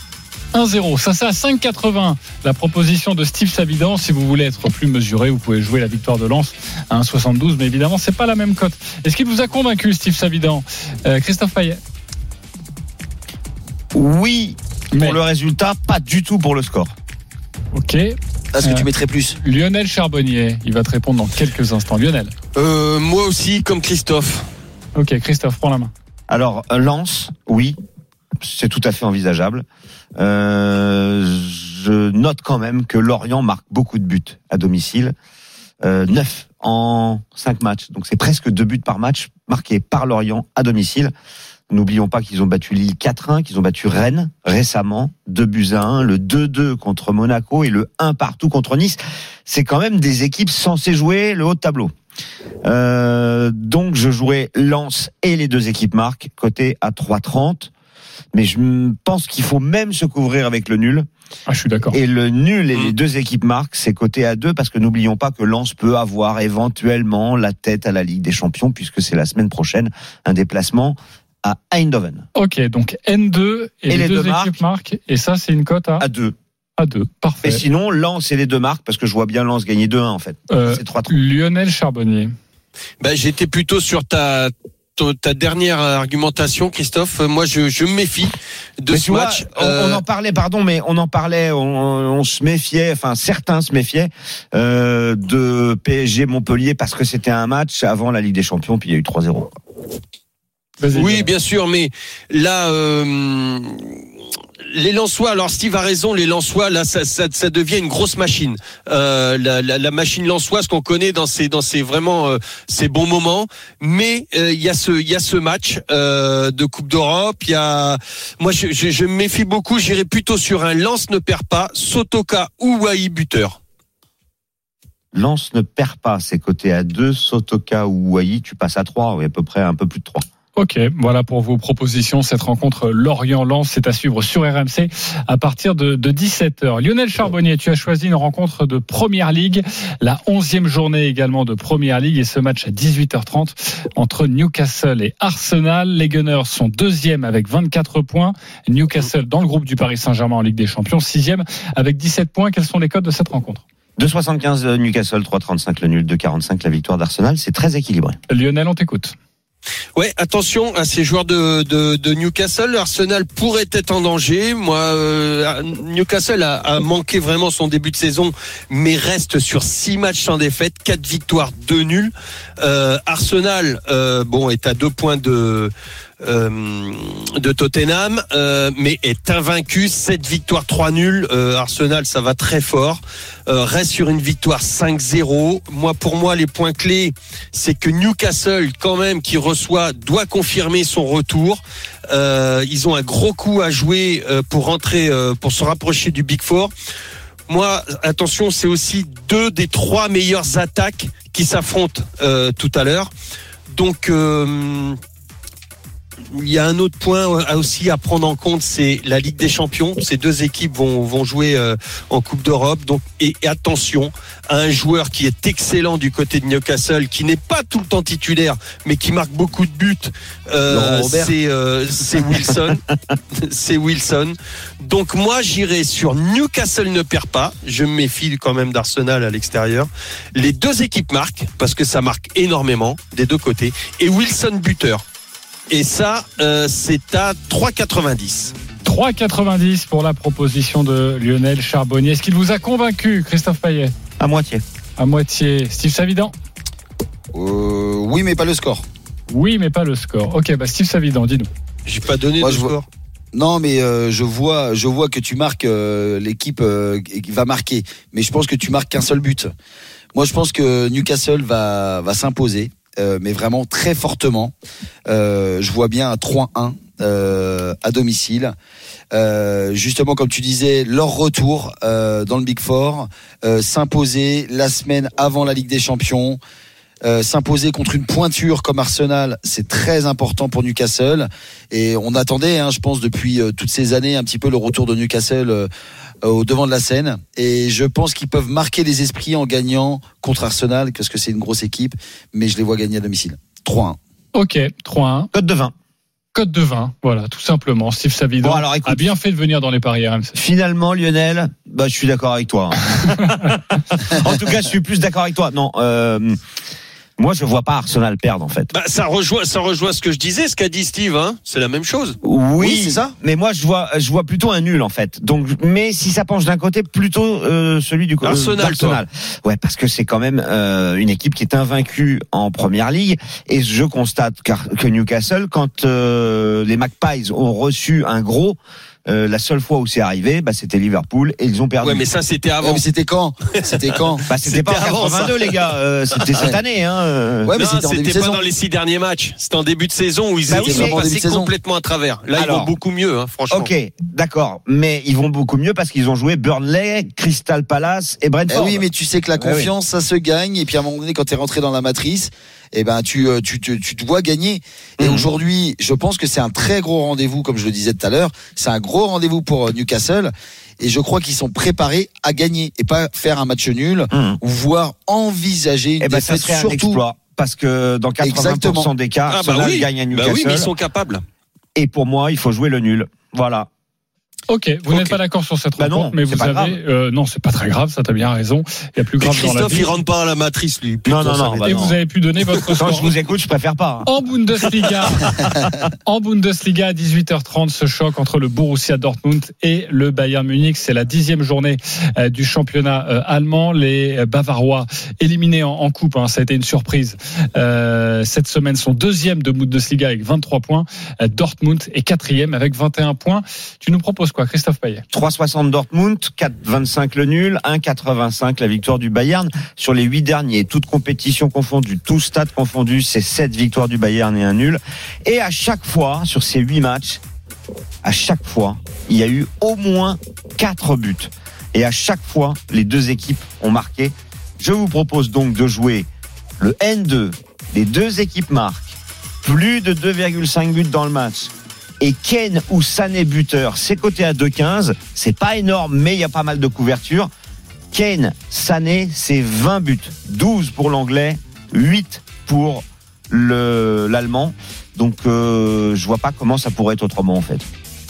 Speaker 5: 1-0. Ça, c'est à 5,80. La proposition de Steve Savidan. Si vous voulez être plus mesuré, vous pouvez jouer la victoire de Lens à 1,72. Mais évidemment, c'est pas la même cote. Est-ce qu'il vous a convaincu, Steve Savidan? Euh, Christophe Payet
Speaker 10: Oui, pour
Speaker 5: Mais-
Speaker 10: le résultat, pas du tout pour le score.
Speaker 5: Ok.
Speaker 7: Est-ce que
Speaker 5: Euh,
Speaker 7: tu mettrais plus
Speaker 5: Lionel Charbonnier, il va te répondre dans quelques instants. Lionel.
Speaker 8: Euh, moi aussi, comme Christophe.
Speaker 5: Ok, Christophe, prends la main.
Speaker 10: Alors, Lens, oui, c'est tout à fait envisageable. Euh, je note quand même que Lorient marque beaucoup de buts à domicile. Euh, 9 en 5 matchs. Donc c'est presque deux buts par match marqués par Lorient à domicile. N'oublions pas qu'ils ont battu Lille 4-1, qu'ils ont battu Rennes récemment, 2 buts à 1, le 2-2 contre Monaco et le 1 partout contre Nice. C'est quand même des équipes censées jouer le haut de tableau. Euh, donc je jouerai Lens et les deux équipes marquent, côté à 3,30. Mais je pense qu'il faut même se couvrir avec le nul.
Speaker 5: Ah, je suis d'accord.
Speaker 10: Et le nul et
Speaker 8: Mm.
Speaker 10: les deux équipes marquent, c'est côté à 2 parce que n'oublions pas que Lens peut avoir éventuellement la tête à la Ligue des Champions puisque c'est la semaine prochaine un déplacement à Eindhoven.
Speaker 5: Ok, donc N2 et,
Speaker 10: Et
Speaker 5: les,
Speaker 10: les
Speaker 5: deux,
Speaker 10: deux
Speaker 5: équipes marquent. Et ça, c'est une cote à,
Speaker 10: À 2.
Speaker 5: à 2. Parfait.
Speaker 10: Et sinon, Lens et les deux marques, parce que je vois bien Lens gagner 2-1 en fait.
Speaker 5: Euh,
Speaker 10: C'est 3-3.
Speaker 5: Lionel Charbonnier.
Speaker 8: Ben, j'étais plutôt sur ta ta- dernière argumentation, Christophe. Moi, je, je me méfie de
Speaker 10: Mais
Speaker 8: ce
Speaker 10: vois,
Speaker 8: match.
Speaker 10: on,
Speaker 8: Euh,
Speaker 10: on en parlait, pardon, mais on en parlait, on, on se méfiait, enfin certains se méfiaient euh, de PSG Montpellier parce que c'était un match avant la Ligue des Champions, puis il y a eu 3-0.
Speaker 8: Oui, bien sûr, mais là, euh, les Lensois, alors Steve a raison, les Lensois, là, ça, ça, ça devient une grosse machine. Euh, la, la, la machine lensoise qu'on connaît dans ces, dans ces vraiment euh, ces bons moments. Mais euh, il y a ce, il y a ce match euh, de Coupe d'Europe. Il y a, moi, je, je, je me méfie beaucoup. J'irai plutôt sur un Lens ne perd pas, Sotoka ou Wai buteur.
Speaker 10: Lens ne perd pas ses côtés à 2, Sotoka ou Wai, tu passes à 3, oui, à peu près un peu plus de 3.
Speaker 5: Ok, voilà pour vos propositions. Cette rencontre Lorient-Lens, c'est à suivre sur RMC à partir de, de 17h. Lionel Charbonnier, tu as choisi une rencontre de Première Ligue, la onzième journée également de Première Ligue et ce match à 18h30 entre Newcastle et Arsenal. Les Gunners sont deuxième avec 24 points. Newcastle dans le groupe du Paris Saint-Germain en Ligue des Champions, sixième avec 17 points. Quels sont les codes de cette rencontre?
Speaker 10: 2,75 euh, Newcastle, 3,35 le nul, 2,45 la victoire d'Arsenal. C'est très équilibré.
Speaker 5: Lionel, on t'écoute.
Speaker 8: Ouais, attention à ces joueurs de, Newcastle. Arsenal pourrait être en danger. Moi, euh, Newcastle a, a manqué vraiment son début de saison, mais reste sur six matchs sans défaite, quatre victoires, deux nuls. Euh, Arsenal, euh, bon, est à deux points de euh, de Tottenham, euh, mais est invaincu, 7 victoires, 3 nuls. Euh, Arsenal, ça va très fort. Reste sur une victoire 5-0. Moi, pour moi, les points clés, c'est que Newcastle, quand même, qui reçoit, doit confirmer son retour. Ils ont un gros coup à jouer pour rentrer, pour se rapprocher du Big Four. Moi, attention, c'est aussi deux des trois meilleures attaques qui s'affrontent tout à l'heure. Donc, il y a un autre point euh, aussi à prendre en compte, c'est la Ligue des Champions. Ces deux équipes vont, vont jouer euh, en Coupe d'Europe. Donc, et, et attention à un joueur qui est excellent du côté de Newcastle, qui n'est pas tout le temps titulaire, mais qui marque beaucoup de buts. Euh, c'est euh, c'est Wilson. (laughs) c'est Wilson. Donc moi, j'irai sur Newcastle ne perd pas. Je me méfie quand même d'Arsenal à l'extérieur. Les deux équipes marquent parce que ça marque énormément des deux côtés. Et Wilson buteur. Et ça, euh, c'est à 3,90.
Speaker 5: 3,90 pour la proposition de Lionel Charbonnier. Est-ce qu'il vous a convaincu, Christophe Payet?
Speaker 10: À moitié.
Speaker 5: À moitié. Steve Savidan?
Speaker 7: Euh, oui, mais pas le score.
Speaker 5: Oui, mais pas le score. Ok, bah Steve Savidan, dis-nous.
Speaker 8: J'ai pas donné
Speaker 7: Moi,
Speaker 8: de
Speaker 7: je vois-
Speaker 8: score.
Speaker 7: Non, mais euh, je vois, je vois que tu marques euh, l'équipe euh, qui va marquer, mais je pense que tu marques qu'un seul but. Moi, je pense que Newcastle va va s'imposer, euh, mais vraiment très fortement. Euh, je vois bien un 3-1 euh, à domicile. Justement, comme tu disais, leur retour dans le Big Four, s'imposer la semaine avant la Ligue des Champions. Euh, s'imposer contre une pointure comme Arsenal, c'est très important pour Newcastle. Et on attendait, hein, je pense, depuis euh, toutes ces années, un petit peu le retour de Newcastle euh, au devant de la scène. Et je pense qu'ils peuvent marquer les esprits en gagnant contre Arsenal, parce que c'est une grosse équipe, mais je les vois gagner à domicile. 3-1.
Speaker 5: Ok, 3-1.
Speaker 10: Code de 20.
Speaker 5: Code de 20, voilà, tout simplement. Steve Savidan
Speaker 10: Bon, alors, écoute.
Speaker 5: a bien fait de venir dans les paris RMC.
Speaker 10: Finalement, Lionel, bah, je suis d'accord avec toi. hein. (laughs) en tout cas, je suis plus d'accord avec toi. Non, euh, moi, je vois pas Arsenal perdre, en fait.
Speaker 8: Bah, ça rejoint, ça rejoint ce que je disais, ce qu'a dit Steve. Hein. C'est la même chose.
Speaker 10: Oui,
Speaker 7: c'est ça.
Speaker 10: Mais moi, je vois, je vois plutôt un nul, en fait. Donc, mais si ça penche d'un côté, plutôt euh, celui du côté
Speaker 8: Arsenal,
Speaker 10: d'Arsenal. Ouais, parce que c'est quand même euh, une équipe qui est invaincue en première ligue. Et je constate que Newcastle, quand euh, les Magpies ont reçu un gros. Euh, la seule fois où c'est arrivé, bah, c'était Liverpool et ils ont perdu.
Speaker 8: Ouais, mais ça, c'était
Speaker 7: Ouais,
Speaker 8: avant.
Speaker 7: mais c'était quand? C'était quand?
Speaker 10: Bah, c'était pas en
Speaker 8: C'était avant,
Speaker 10: 82 les gars, euh, c'était cette
Speaker 7: Ouais.
Speaker 10: année hein. euh.
Speaker 7: Ouais, mais c'était
Speaker 8: pas
Speaker 7: saison.
Speaker 8: dans les six derniers matchs. C'était en début de saison où ils
Speaker 10: Bah
Speaker 8: étaient
Speaker 10: oui, mais-
Speaker 8: passés complètement à travers. Là, ils vont beaucoup mieux, hein, franchement.
Speaker 10: Ok, d'accord, mais ils vont beaucoup mieux parce qu'ils ont joué Burnley, Crystal Palace et
Speaker 7: Eh
Speaker 10: Brentford.
Speaker 7: oui, mais tu sais que la
Speaker 10: Ouais,
Speaker 7: confiance, ça se gagne. Et puis à un moment donné, quand tu es rentré dans la matrice, eh ben tu, euh, tu, tu, tu te vois gagner. Et
Speaker 10: Mhm.
Speaker 7: aujourd'hui, je pense que c'est un très gros rendez-vous, comme je le disais tout à l'heure. C'est un gros rendez-vous pour euh, Newcastle. Et je crois qu'ils sont préparés à gagner et pas faire un match nul
Speaker 10: Mhm.
Speaker 7: ou voire envisager une
Speaker 10: Eh ben, ça
Speaker 7: défaite
Speaker 10: serait un
Speaker 7: surtout.
Speaker 10: exploit parce que dans 80%
Speaker 7: Exactement.
Speaker 10: des cas,
Speaker 8: Ah, bah oui.
Speaker 10: gagne à
Speaker 8: Bah
Speaker 10: Newcastle.
Speaker 8: oui, mais ils sont capables.
Speaker 10: Et pour moi, il faut jouer le nul. Voilà.
Speaker 5: Ok, vous n'êtes pas d'accord sur cette
Speaker 10: Bah
Speaker 5: rencontre,
Speaker 10: non,
Speaker 5: mais vous avez. euh, non, c'est pas très grave, ça t'as bien raison. Il y a plus grave dans la
Speaker 8: Christophe,
Speaker 5: vie.
Speaker 8: il rentre pas à la matrice, lui.
Speaker 10: Non, non, non. bah
Speaker 5: Et
Speaker 10: non.
Speaker 5: vous avez pu donner votre
Speaker 10: Quand
Speaker 5: score.
Speaker 10: je vous écoute, je préfère pas. hein.
Speaker 5: En Bundesliga, (laughs) en Bundesliga à 18h30, ce choc entre le Borussia Dortmund et le Bayern Munich. C'est la dixième journée euh, du championnat euh, allemand. Les euh, Bavarois éliminés en, en coupe, hein, ça a été une surprise. Euh, cette semaine, sont deuxième de Bundesliga avec 23 points. Dortmund est quatrième avec 21 points. Tu nous proposes quoi, Christophe Payet
Speaker 10: 3,60 Dortmund, 4,25 le nul, 1,85 la victoire du Bayern. Sur les huit derniers, toutes compétitions confondues, tout stade confondu, c'est 7 victoires du Bayern et un nul. Et à chaque fois, sur ces huit matchs, à chaque fois, il y a eu au moins 4 buts. Et à chaque fois, les deux équipes ont marqué. Je vous propose donc de jouer le N2. Les deux équipes marquent plus de 2,5 buts dans le match. Et Ken ou Sané buteur, c'est coté à 2,15. C'est pas énorme, mais il y a pas mal de couverture. Ken, Sané, c'est 20 buts. 12 pour l'anglais, 8 pour le- l'allemand. Donc, euh, je vois pas comment ça pourrait être autrement, en fait.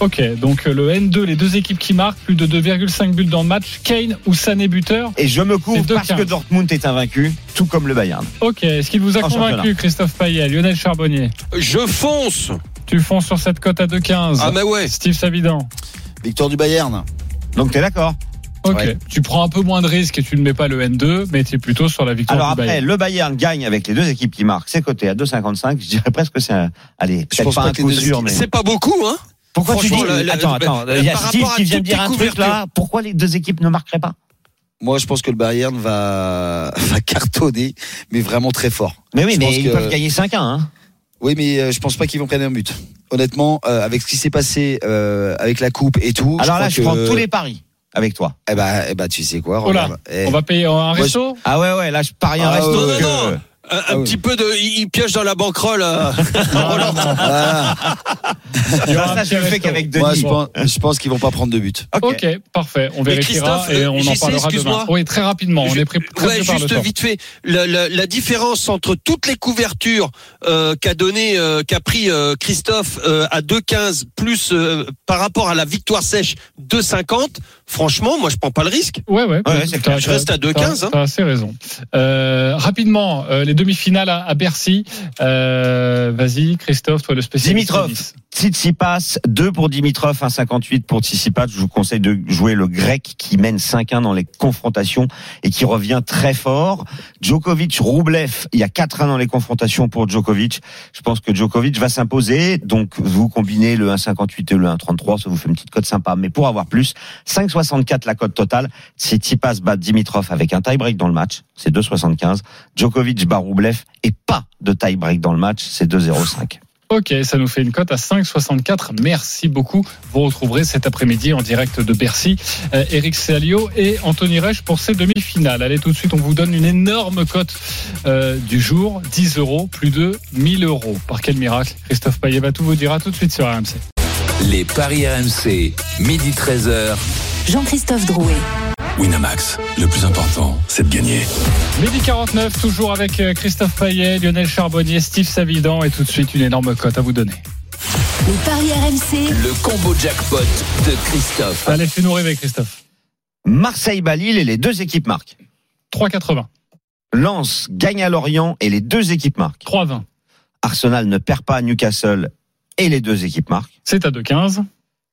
Speaker 5: Ok, donc euh, le N2, les deux équipes qui marquent plus de 2,5 buts dans le match. Kane ou Sané buteur
Speaker 10: Et je me couvre parce
Speaker 5: 2,15.
Speaker 10: que Dortmund est invaincu, tout comme le Bayern.
Speaker 5: Ok, est-ce qu'il vous a
Speaker 10: En
Speaker 5: convaincu. Christophe Payet, Lionel Charbonnier?
Speaker 8: Je fonce.
Speaker 5: Tu fonces sur cette cote à 2,15.
Speaker 8: Ah, mais ouais.
Speaker 5: Steve Savidan.
Speaker 7: Victoire du Bayern.
Speaker 10: Donc, t'es d'accord
Speaker 5: Ok,
Speaker 7: Ouais.
Speaker 5: tu prends un peu moins de risques et tu ne mets pas le N2, mais tu es plutôt sur la victoire
Speaker 10: Alors
Speaker 5: du
Speaker 10: après,
Speaker 5: Bayern.
Speaker 10: le Bayern gagne avec les deux équipes qui marquent, c'est coté à 2,55. Je dirais presque que c'est un, allez, peut-être
Speaker 7: pense
Speaker 10: pas
Speaker 7: pas
Speaker 10: un coup sûr, mais.
Speaker 8: C'est pas beaucoup, hein
Speaker 10: Pourquoi tu dis
Speaker 8: Franchement, la- la-
Speaker 10: Attends, attends. Il y a
Speaker 8: par
Speaker 10: Steve qui vient de dire
Speaker 8: les
Speaker 10: un truc là. Pourquoi les deux équipes ne marqueraient pas?
Speaker 7: Moi, je pense que le Bayern va, (laughs) va cartonner, mais vraiment très fort.
Speaker 10: Mais oui,
Speaker 7: Je
Speaker 10: mais ils
Speaker 7: que-
Speaker 10: peuvent gagner 5-1. Hein.
Speaker 7: Oui, mais euh, je pense pas qu'ils vont prendre un but. Honnêtement, euh, avec ce qui s'est passé euh, avec la coupe et tout.
Speaker 10: Alors
Speaker 7: je
Speaker 10: là,
Speaker 7: crois
Speaker 10: je
Speaker 7: que-
Speaker 10: prends tous les paris avec toi.
Speaker 7: Eh ben, eh ben, tu sais quoi
Speaker 5: Oh là.
Speaker 7: Eh,
Speaker 5: On va payer un
Speaker 7: je-
Speaker 5: resto?
Speaker 10: Ah ouais, ouais, là, je parie un
Speaker 7: Ah
Speaker 10: resto.
Speaker 7: ouais,
Speaker 10: que-
Speaker 8: non, non. Un,
Speaker 7: Ah oui.
Speaker 8: petit peu de. Il il pioche dans la banquerolle. euh. (laughs) (laughs)
Speaker 7: voilà.
Speaker 5: Il y aura un
Speaker 10: ça,
Speaker 5: petit
Speaker 10: je le fais qu'avec
Speaker 7: Moi,
Speaker 10: Denis.
Speaker 7: je pense, je pense qu'ils vont pas prendre de but.
Speaker 5: Ok, parfait. On vérifiera
Speaker 8: Christophe,
Speaker 5: et on en parlera demain.
Speaker 8: excuse-moi.
Speaker 5: Oui, très rapidement. On
Speaker 8: Je-
Speaker 5: est prêt très
Speaker 8: ouais,
Speaker 5: par le
Speaker 8: juste
Speaker 5: temps.
Speaker 8: vite fait, la, la- la différence entre toutes les couvertures euh, qu'a donné, euh, qu'a pris euh, Christophe euh, à 2,15 plus euh, par rapport à la victoire sèche 2,50. Franchement, moi je prends pas le risque.
Speaker 5: Ouais, ouais.
Speaker 10: Ouais, clair.
Speaker 8: Je reste à 2,15,
Speaker 5: T'as
Speaker 8: hein.
Speaker 5: t'as assez raison. Euh, rapidement, euh, les demi-finales à, à Bercy. Euh, Vas-y, Christophe, toi le spécialiste.
Speaker 10: Dimitrov. Tsitsipas, 2 pour Dimitrov, 1,58 pour Tsitsipas. Je vous conseille de jouer le grec qui mène 5-1 dans les confrontations et qui revient très fort. Djokovic, Roublev, il y a 4-1 dans les confrontations pour Djokovic. Je pense que Djokovic va s'imposer. Donc, vous combinez le 1,58 et le 1,33, ça vous fait une petite cote sympa. Mais pour avoir plus, 5,64 la cote totale. Tsitsipas bat Dimitrov avec un tie-break dans le match, c'est 2,75. Djokovic bat Roublev et pas de tie-break dans le match, c'est 2,05.
Speaker 5: Ok, ça nous fait une cote à 5,64. Merci beaucoup. Vous retrouverez cet après-midi en direct de Bercy euh, Eric Salio et Anthony Reich pour ces demi-finales. Allez, tout de suite, on vous donne une énorme cote euh, du jour 10 euros, plus de 1000 euros. Par quel miracle Christophe Payet va tout vous dire. À tout de suite sur RMC.
Speaker 4: Les paris RMC, midi 13h.
Speaker 3: Jean-Christophe Drouet.
Speaker 1: Winamax, le plus important, c'est de gagner.
Speaker 5: Midi 49, toujours avec euh, Christophe Payet, Lionel Charbonnier, Steve Savidan et tout de suite une énorme cote à vous donner.
Speaker 3: Les paris RMC.
Speaker 4: Le combo jackpot de Christophe.
Speaker 5: Allez, fais-nous rêver Christophe.
Speaker 10: Marseille-Balil et les deux équipes marquent.
Speaker 5: 3,80,
Speaker 10: Lens gagne à Lorient et les deux équipes marquent.
Speaker 5: 3,20.
Speaker 10: Arsenal ne perd pas à Newcastle et les deux équipes marquent.
Speaker 5: C'est à 2,15,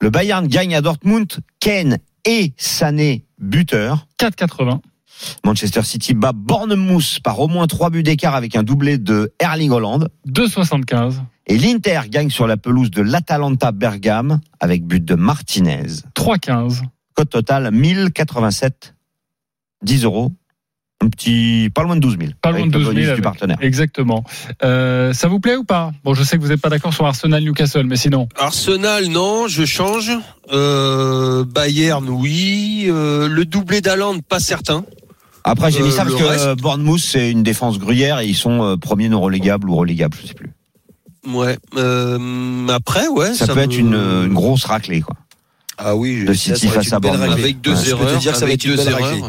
Speaker 10: Le Bayern gagne à Dortmund, Ken et Sané buteur.
Speaker 5: 4,80.
Speaker 10: Manchester City bat Bournemouth par au moins trois buts d'écart avec un doublé de Erling Holland.
Speaker 5: 2,75.
Speaker 10: Et l'Inter gagne sur la pelouse de l'Atalanta Bergame avec but de Martinez.
Speaker 5: 3,15.
Speaker 10: Cote totale 1087, 10 euros. Un petit, pas loin de 12 000.
Speaker 5: Pas loin de
Speaker 10: le
Speaker 5: 12 000
Speaker 10: bonus
Speaker 5: avec-
Speaker 10: du partenaire.
Speaker 5: Exactement. Euh, ça vous plaît ou pas? Bon, je sais que vous n'êtes pas d'accord sur Arsenal Newcastle, mais sinon.
Speaker 8: Arsenal, non, je change. Euh, Bayern, oui. Euh, le doublé d'Aland, pas certain.
Speaker 10: Après, j'ai
Speaker 8: Euh,
Speaker 10: mis ça parce
Speaker 8: le
Speaker 10: que
Speaker 8: reste-
Speaker 10: Bournemouth, c'est une défense gruyère et ils sont euh, premiers non relégables ou relégables, je sais plus.
Speaker 8: Ouais. Euh, après, ouais.
Speaker 10: Ça, peut
Speaker 8: me-
Speaker 10: être une, une grosse raclée, quoi.
Speaker 7: Ah oui,
Speaker 10: Le
Speaker 7: ça,
Speaker 10: City
Speaker 7: ça
Speaker 10: face à Bournemouth.
Speaker 8: Avec deux
Speaker 10: Ouais,
Speaker 7: je peux te
Speaker 8: erreurs.
Speaker 7: dire que ça va être une
Speaker 8: deux
Speaker 7: belle
Speaker 8: erreurs.
Speaker 7: raclée.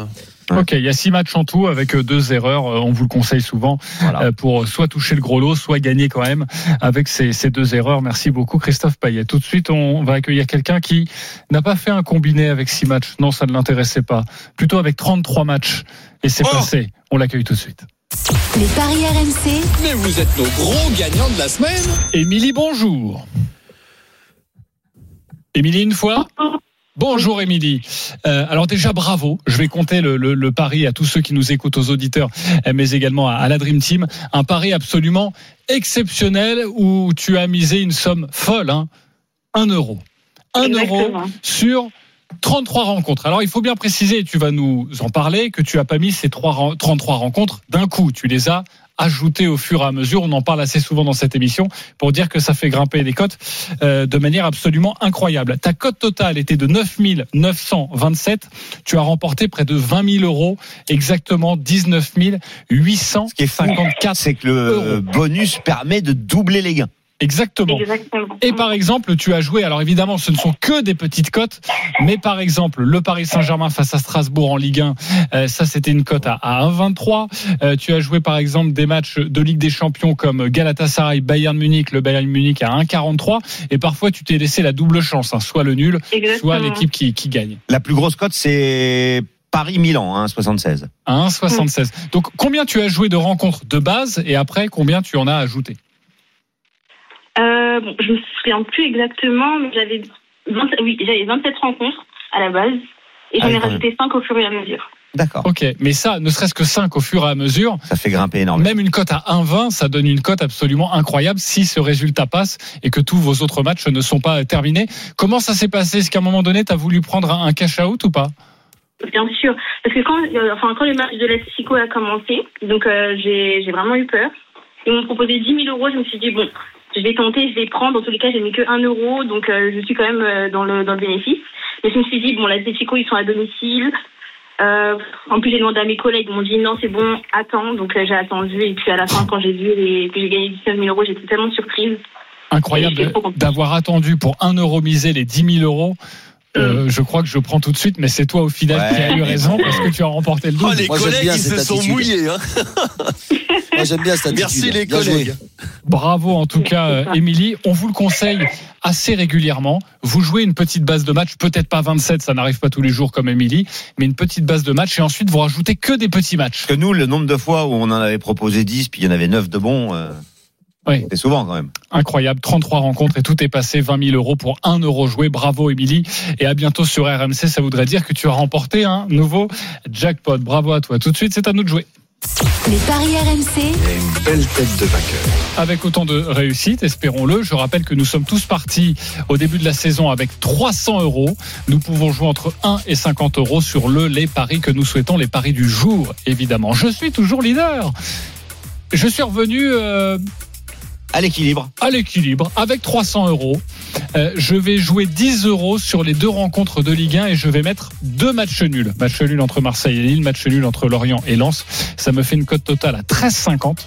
Speaker 5: Ok, il y a six matchs en tout avec euh, deux erreurs. Euh, On vous le conseille souvent
Speaker 10: Voilà.
Speaker 5: euh, pour soit toucher le gros lot, soit gagner quand même avec ces, ces deux erreurs. Merci beaucoup Christophe Payet. Tout de suite, on va accueillir quelqu'un qui n'a pas fait un combiné avec six matchs. Non, ça ne l'intéressait pas. Plutôt avec 33 matchs. Et c'est
Speaker 8: Oh
Speaker 5: passé. On l'accueille tout de suite.
Speaker 3: Les paris RMC,
Speaker 1: Mais vous êtes nos gros gagnants de la semaine.
Speaker 5: Émilie, bonjour. Émilie, une fois? Bonjour Émilie. Euh, alors déjà bravo. Je vais compter le, le- le pari à tous ceux qui nous écoutent, aux auditeurs, euh, mais également à, à la Dream Team. Un pari absolument exceptionnel où tu as misé une somme folle, hein, un euro, un euro
Speaker 13: Exactement.
Speaker 5: sur 33 rencontres. Alors il faut bien préciser, tu vas nous en parler, que tu as pas mis ces trois ren- 33 rencontres d'un coup. Tu les as ajoutées au fur et à mesure. On en parle assez souvent dans cette émission pour dire que ça fait grimper les cotes euh, de manière absolument incroyable. Ta cote totale était de 9 927. Tu as remporté près de 20 000 euros, exactement 19
Speaker 10: Ce qui est fou,
Speaker 5: 854.
Speaker 10: c'est que le
Speaker 5: euros.
Speaker 10: bonus permet de doubler les gains.
Speaker 5: Exactement.
Speaker 13: Exactement.
Speaker 5: Et par exemple, tu as joué, alors évidemment, ce ne sont que des petites cotes, mais par exemple, le Paris Saint-Germain face à Strasbourg en Ligue 1, euh, ça c'était une cote à, à 1,23. Euh, tu as joué par exemple des matchs de Ligue des Champions comme Galatasaray, Bayern Munich, le Bayern Munich à 1,43. Et parfois, tu t'es laissé la double chance, hein, soit le nul,
Speaker 13: Exactement.
Speaker 5: soit l'équipe qui, qui gagne.
Speaker 10: La plus grosse cote, c'est Paris-Milan, hein, 76.
Speaker 5: À 1,76. Donc combien tu as joué de rencontres de base et après combien tu en as ajouté?
Speaker 13: Euh, bon, je me souviens plus exactement, mais j'avais 20 oui, j'avais 27 rencontres à la base et j'en
Speaker 10: Ah
Speaker 13: ai rajouté 5 au fur et à mesure.
Speaker 10: D'accord.
Speaker 5: Ok, mais ça, ne serait-ce que 5 au fur et à mesure,
Speaker 10: Ça fait grimper énormément.
Speaker 5: Même une cote à 1,20, ça donne une cote absolument incroyable si ce résultat passe et que tous vos autres matchs ne sont pas terminés. Comment ça s'est passé? Est-ce qu'à un moment donné, tu as voulu prendre un cash-out ou pas?
Speaker 13: Bien sûr, parce que quand, euh, enfin, quand le match de l'Atletico a commencé, donc euh, j'ai j'ai vraiment eu peur. Ils m'ont proposé 10 000 euros, je me suis dit, bon, je vais tenter, je vais prendre. Dans tous les cas, j'ai mis que 1 euro, donc euh, je suis quand même euh, dans, le, dans le bénéfice. Mais je me suis dit, bon, l'Atletico, ils sont à domicile. Euh, en plus, j'ai demandé à mes collègues, ils m'ont dit, non, c'est bon, attends. Donc euh, j'ai attendu, et puis à la fin, quand j'ai vu et que j'ai gagné 19 000 euros, j'étais tellement surprise.
Speaker 5: Incroyable d'avoir attendu pour 1 euro misé les 10 000 euros. Euh, je crois que je prends tout de suite, mais c'est toi au final
Speaker 10: Ouais.
Speaker 5: qui as eu raison parce que tu as remporté le
Speaker 8: Oh,
Speaker 5: double.
Speaker 8: les
Speaker 7: Moi,
Speaker 8: collègues,
Speaker 7: bien
Speaker 8: ils se sont mouillés. Hein. (laughs)
Speaker 7: Moi, j'aime bien cette attitude.
Speaker 8: Merci les
Speaker 7: Bien joué.
Speaker 8: collègues.
Speaker 5: Bravo en tout cas, euh, Émilie. On vous le conseille assez régulièrement. Vous jouez une petite base de match, peut-être pas 27, ça n'arrive pas tous les jours comme Émilie, mais une petite base de match et ensuite vous rajoutez que des petits matchs.
Speaker 10: Parce que nous, le nombre de fois où on en avait proposé 10, puis il y en avait 9 de bons, euh,
Speaker 5: Oui.
Speaker 10: c'est souvent quand même.
Speaker 5: Incroyable, 33 rencontres et tout est passé, 20 000 euros pour 1 euro joué. Bravo Émilie. Et à bientôt sur RMC, ça voudrait dire que tu as remporté un nouveau jackpot. Bravo à toi. Tout de suite, c'est à nous de jouer.
Speaker 3: Les paris RMC,
Speaker 1: une belle tête de vainqueur.
Speaker 5: Avec autant de réussite, espérons-le. Je rappelle que nous sommes tous partis au début de la saison avec 300 euros. Nous pouvons jouer entre 1 et 50 euros sur le, les paris que nous souhaitons, les paris du jour, évidemment. Je suis toujours leader. Je suis revenu euh,
Speaker 10: À l'équilibre.
Speaker 5: à l'équilibre avec 300 euros. Euh, je vais jouer 10 euros sur les deux rencontres de Ligue 1 et je vais mettre deux matchs nuls. Match nul entre Marseille et Lille, match nul entre Lorient et Lens. Ça me fait une cote totale à 13,50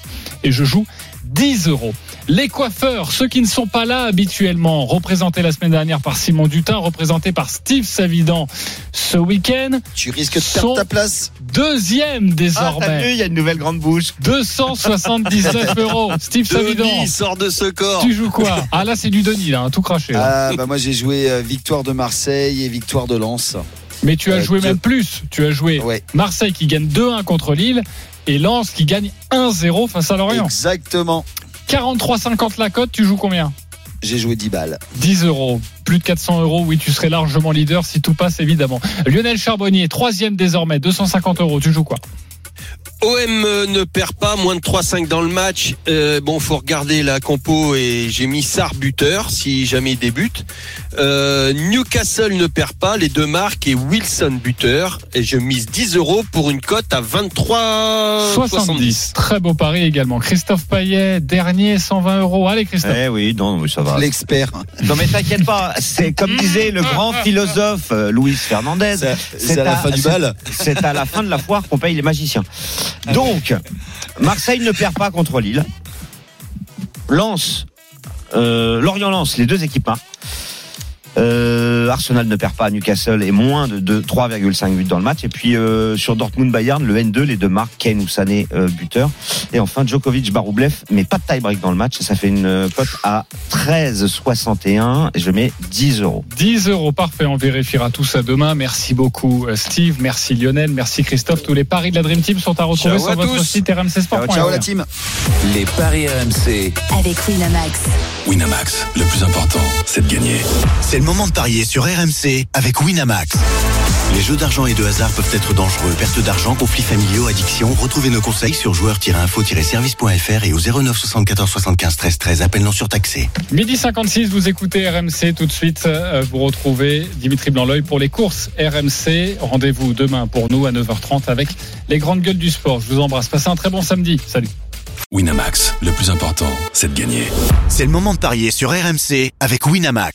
Speaker 5: et je joue 10 euros. Les coiffeurs, ceux qui ne sont pas là habituellement, représentés la semaine dernière par Simon Dutin, représentés par Steve Savidan ce week-end,
Speaker 7: Tu risques de
Speaker 5: Sont-
Speaker 7: perdre ta place.
Speaker 5: deuxième
Speaker 10: Ah,
Speaker 5: désormais.
Speaker 10: vu, il y a une nouvelle grande bouche.
Speaker 5: 279 (laughs) euros. Steve Savidan,
Speaker 8: sort de ce corps.
Speaker 5: tu joues quoi Ah là c'est du Denis là, hein, tout craché. là.
Speaker 7: Ah, bah moi j'ai joué euh, victoire de Marseille et victoire de Lens.
Speaker 5: Mais tu as
Speaker 7: Euh,
Speaker 5: joué
Speaker 7: deux-
Speaker 5: même plus. Tu as joué
Speaker 7: Ouais,
Speaker 5: Marseille qui gagne 2-1 contre Lille et Lens qui gagne 1-0 face à Lorient.
Speaker 7: exactement.
Speaker 5: 43,50 la cote, tu joues combien
Speaker 7: J'ai joué 10 balles.
Speaker 5: 10 euros. Plus de 400 euros, oui, tu serais largement leader si tout passe évidemment. Lionel Charbonnier, troisième désormais, 250 euros, tu joues quoi
Speaker 8: OM euh, ne perd pas, moins de 3-5 dans le match. Euh, bon, faut regarder la compo et j'ai mis Sar buteur si jamais il débute. Euh, Newcastle ne perd pas, les deux marques et Wilson buteur. Et je mise 10 euros pour une cote à 23
Speaker 5: 70. Très beau pari également. Christophe Payet, dernier, 120 euros. Allez Christophe.
Speaker 10: Eh oui, non, ça va.
Speaker 7: L'expert.
Speaker 10: Non mais t'inquiète pas, c'est comme disait le grand philosophe euh, Luis Fernandez.
Speaker 7: C'est à la fin du bal.
Speaker 10: C'est à la fin de la foire qu'on paye les magiciens. Donc, Marseille ne perd pas contre Lille. Lens, euh, Lorient-Lens, les deux équipes marquent. Euh, Arsenal ne perd pas à Newcastle et moins de, de 3,5 buts dans le match. Et puis euh, sur Dortmund Bayern, le N2, les deux marques Kane ou Sané euh, buteur. Et enfin Djokovic Baroublev, mais pas de tie-break dans le match. Ça fait une euh, cote à 13,61 et je mets 10 euros.
Speaker 5: 10 euros, parfait. On vérifiera tout ça demain. Merci beaucoup, euh, Steve. Merci Lionel. Merci Christophe. Tous les paris de la Dream Team sont à retrouver
Speaker 8: Ciao
Speaker 5: sur
Speaker 8: à
Speaker 5: votre
Speaker 8: tous.
Speaker 5: site rmcsport.fr.
Speaker 7: Ciao la team.
Speaker 4: Les paris RMC.
Speaker 3: Avec Winamax.
Speaker 4: Winamax, le plus important, c'est de gagner.
Speaker 2: C'est le moment de parier sur RMC avec Winamax. Les jeux d'argent et de hasard peuvent être dangereux. Perte d'argent, conflits familiaux, addiction. Retrouvez nos conseils sur joueurs-info-service.fr et au 09 74 75 13 13. Appel non surtaxé.
Speaker 5: Midi 56, vous écoutez RMC tout de suite. euh, Vous retrouvez Dimitri Blanc-L'œil pour les courses RMC. Rendez-vous demain pour nous à 9h30 avec les grandes gueules du sport. Je vous embrasse. Passez un très bon samedi. Salut.
Speaker 4: Winamax, le plus important, c'est de gagner.
Speaker 2: C'est le moment de parier sur RMC avec Winamax.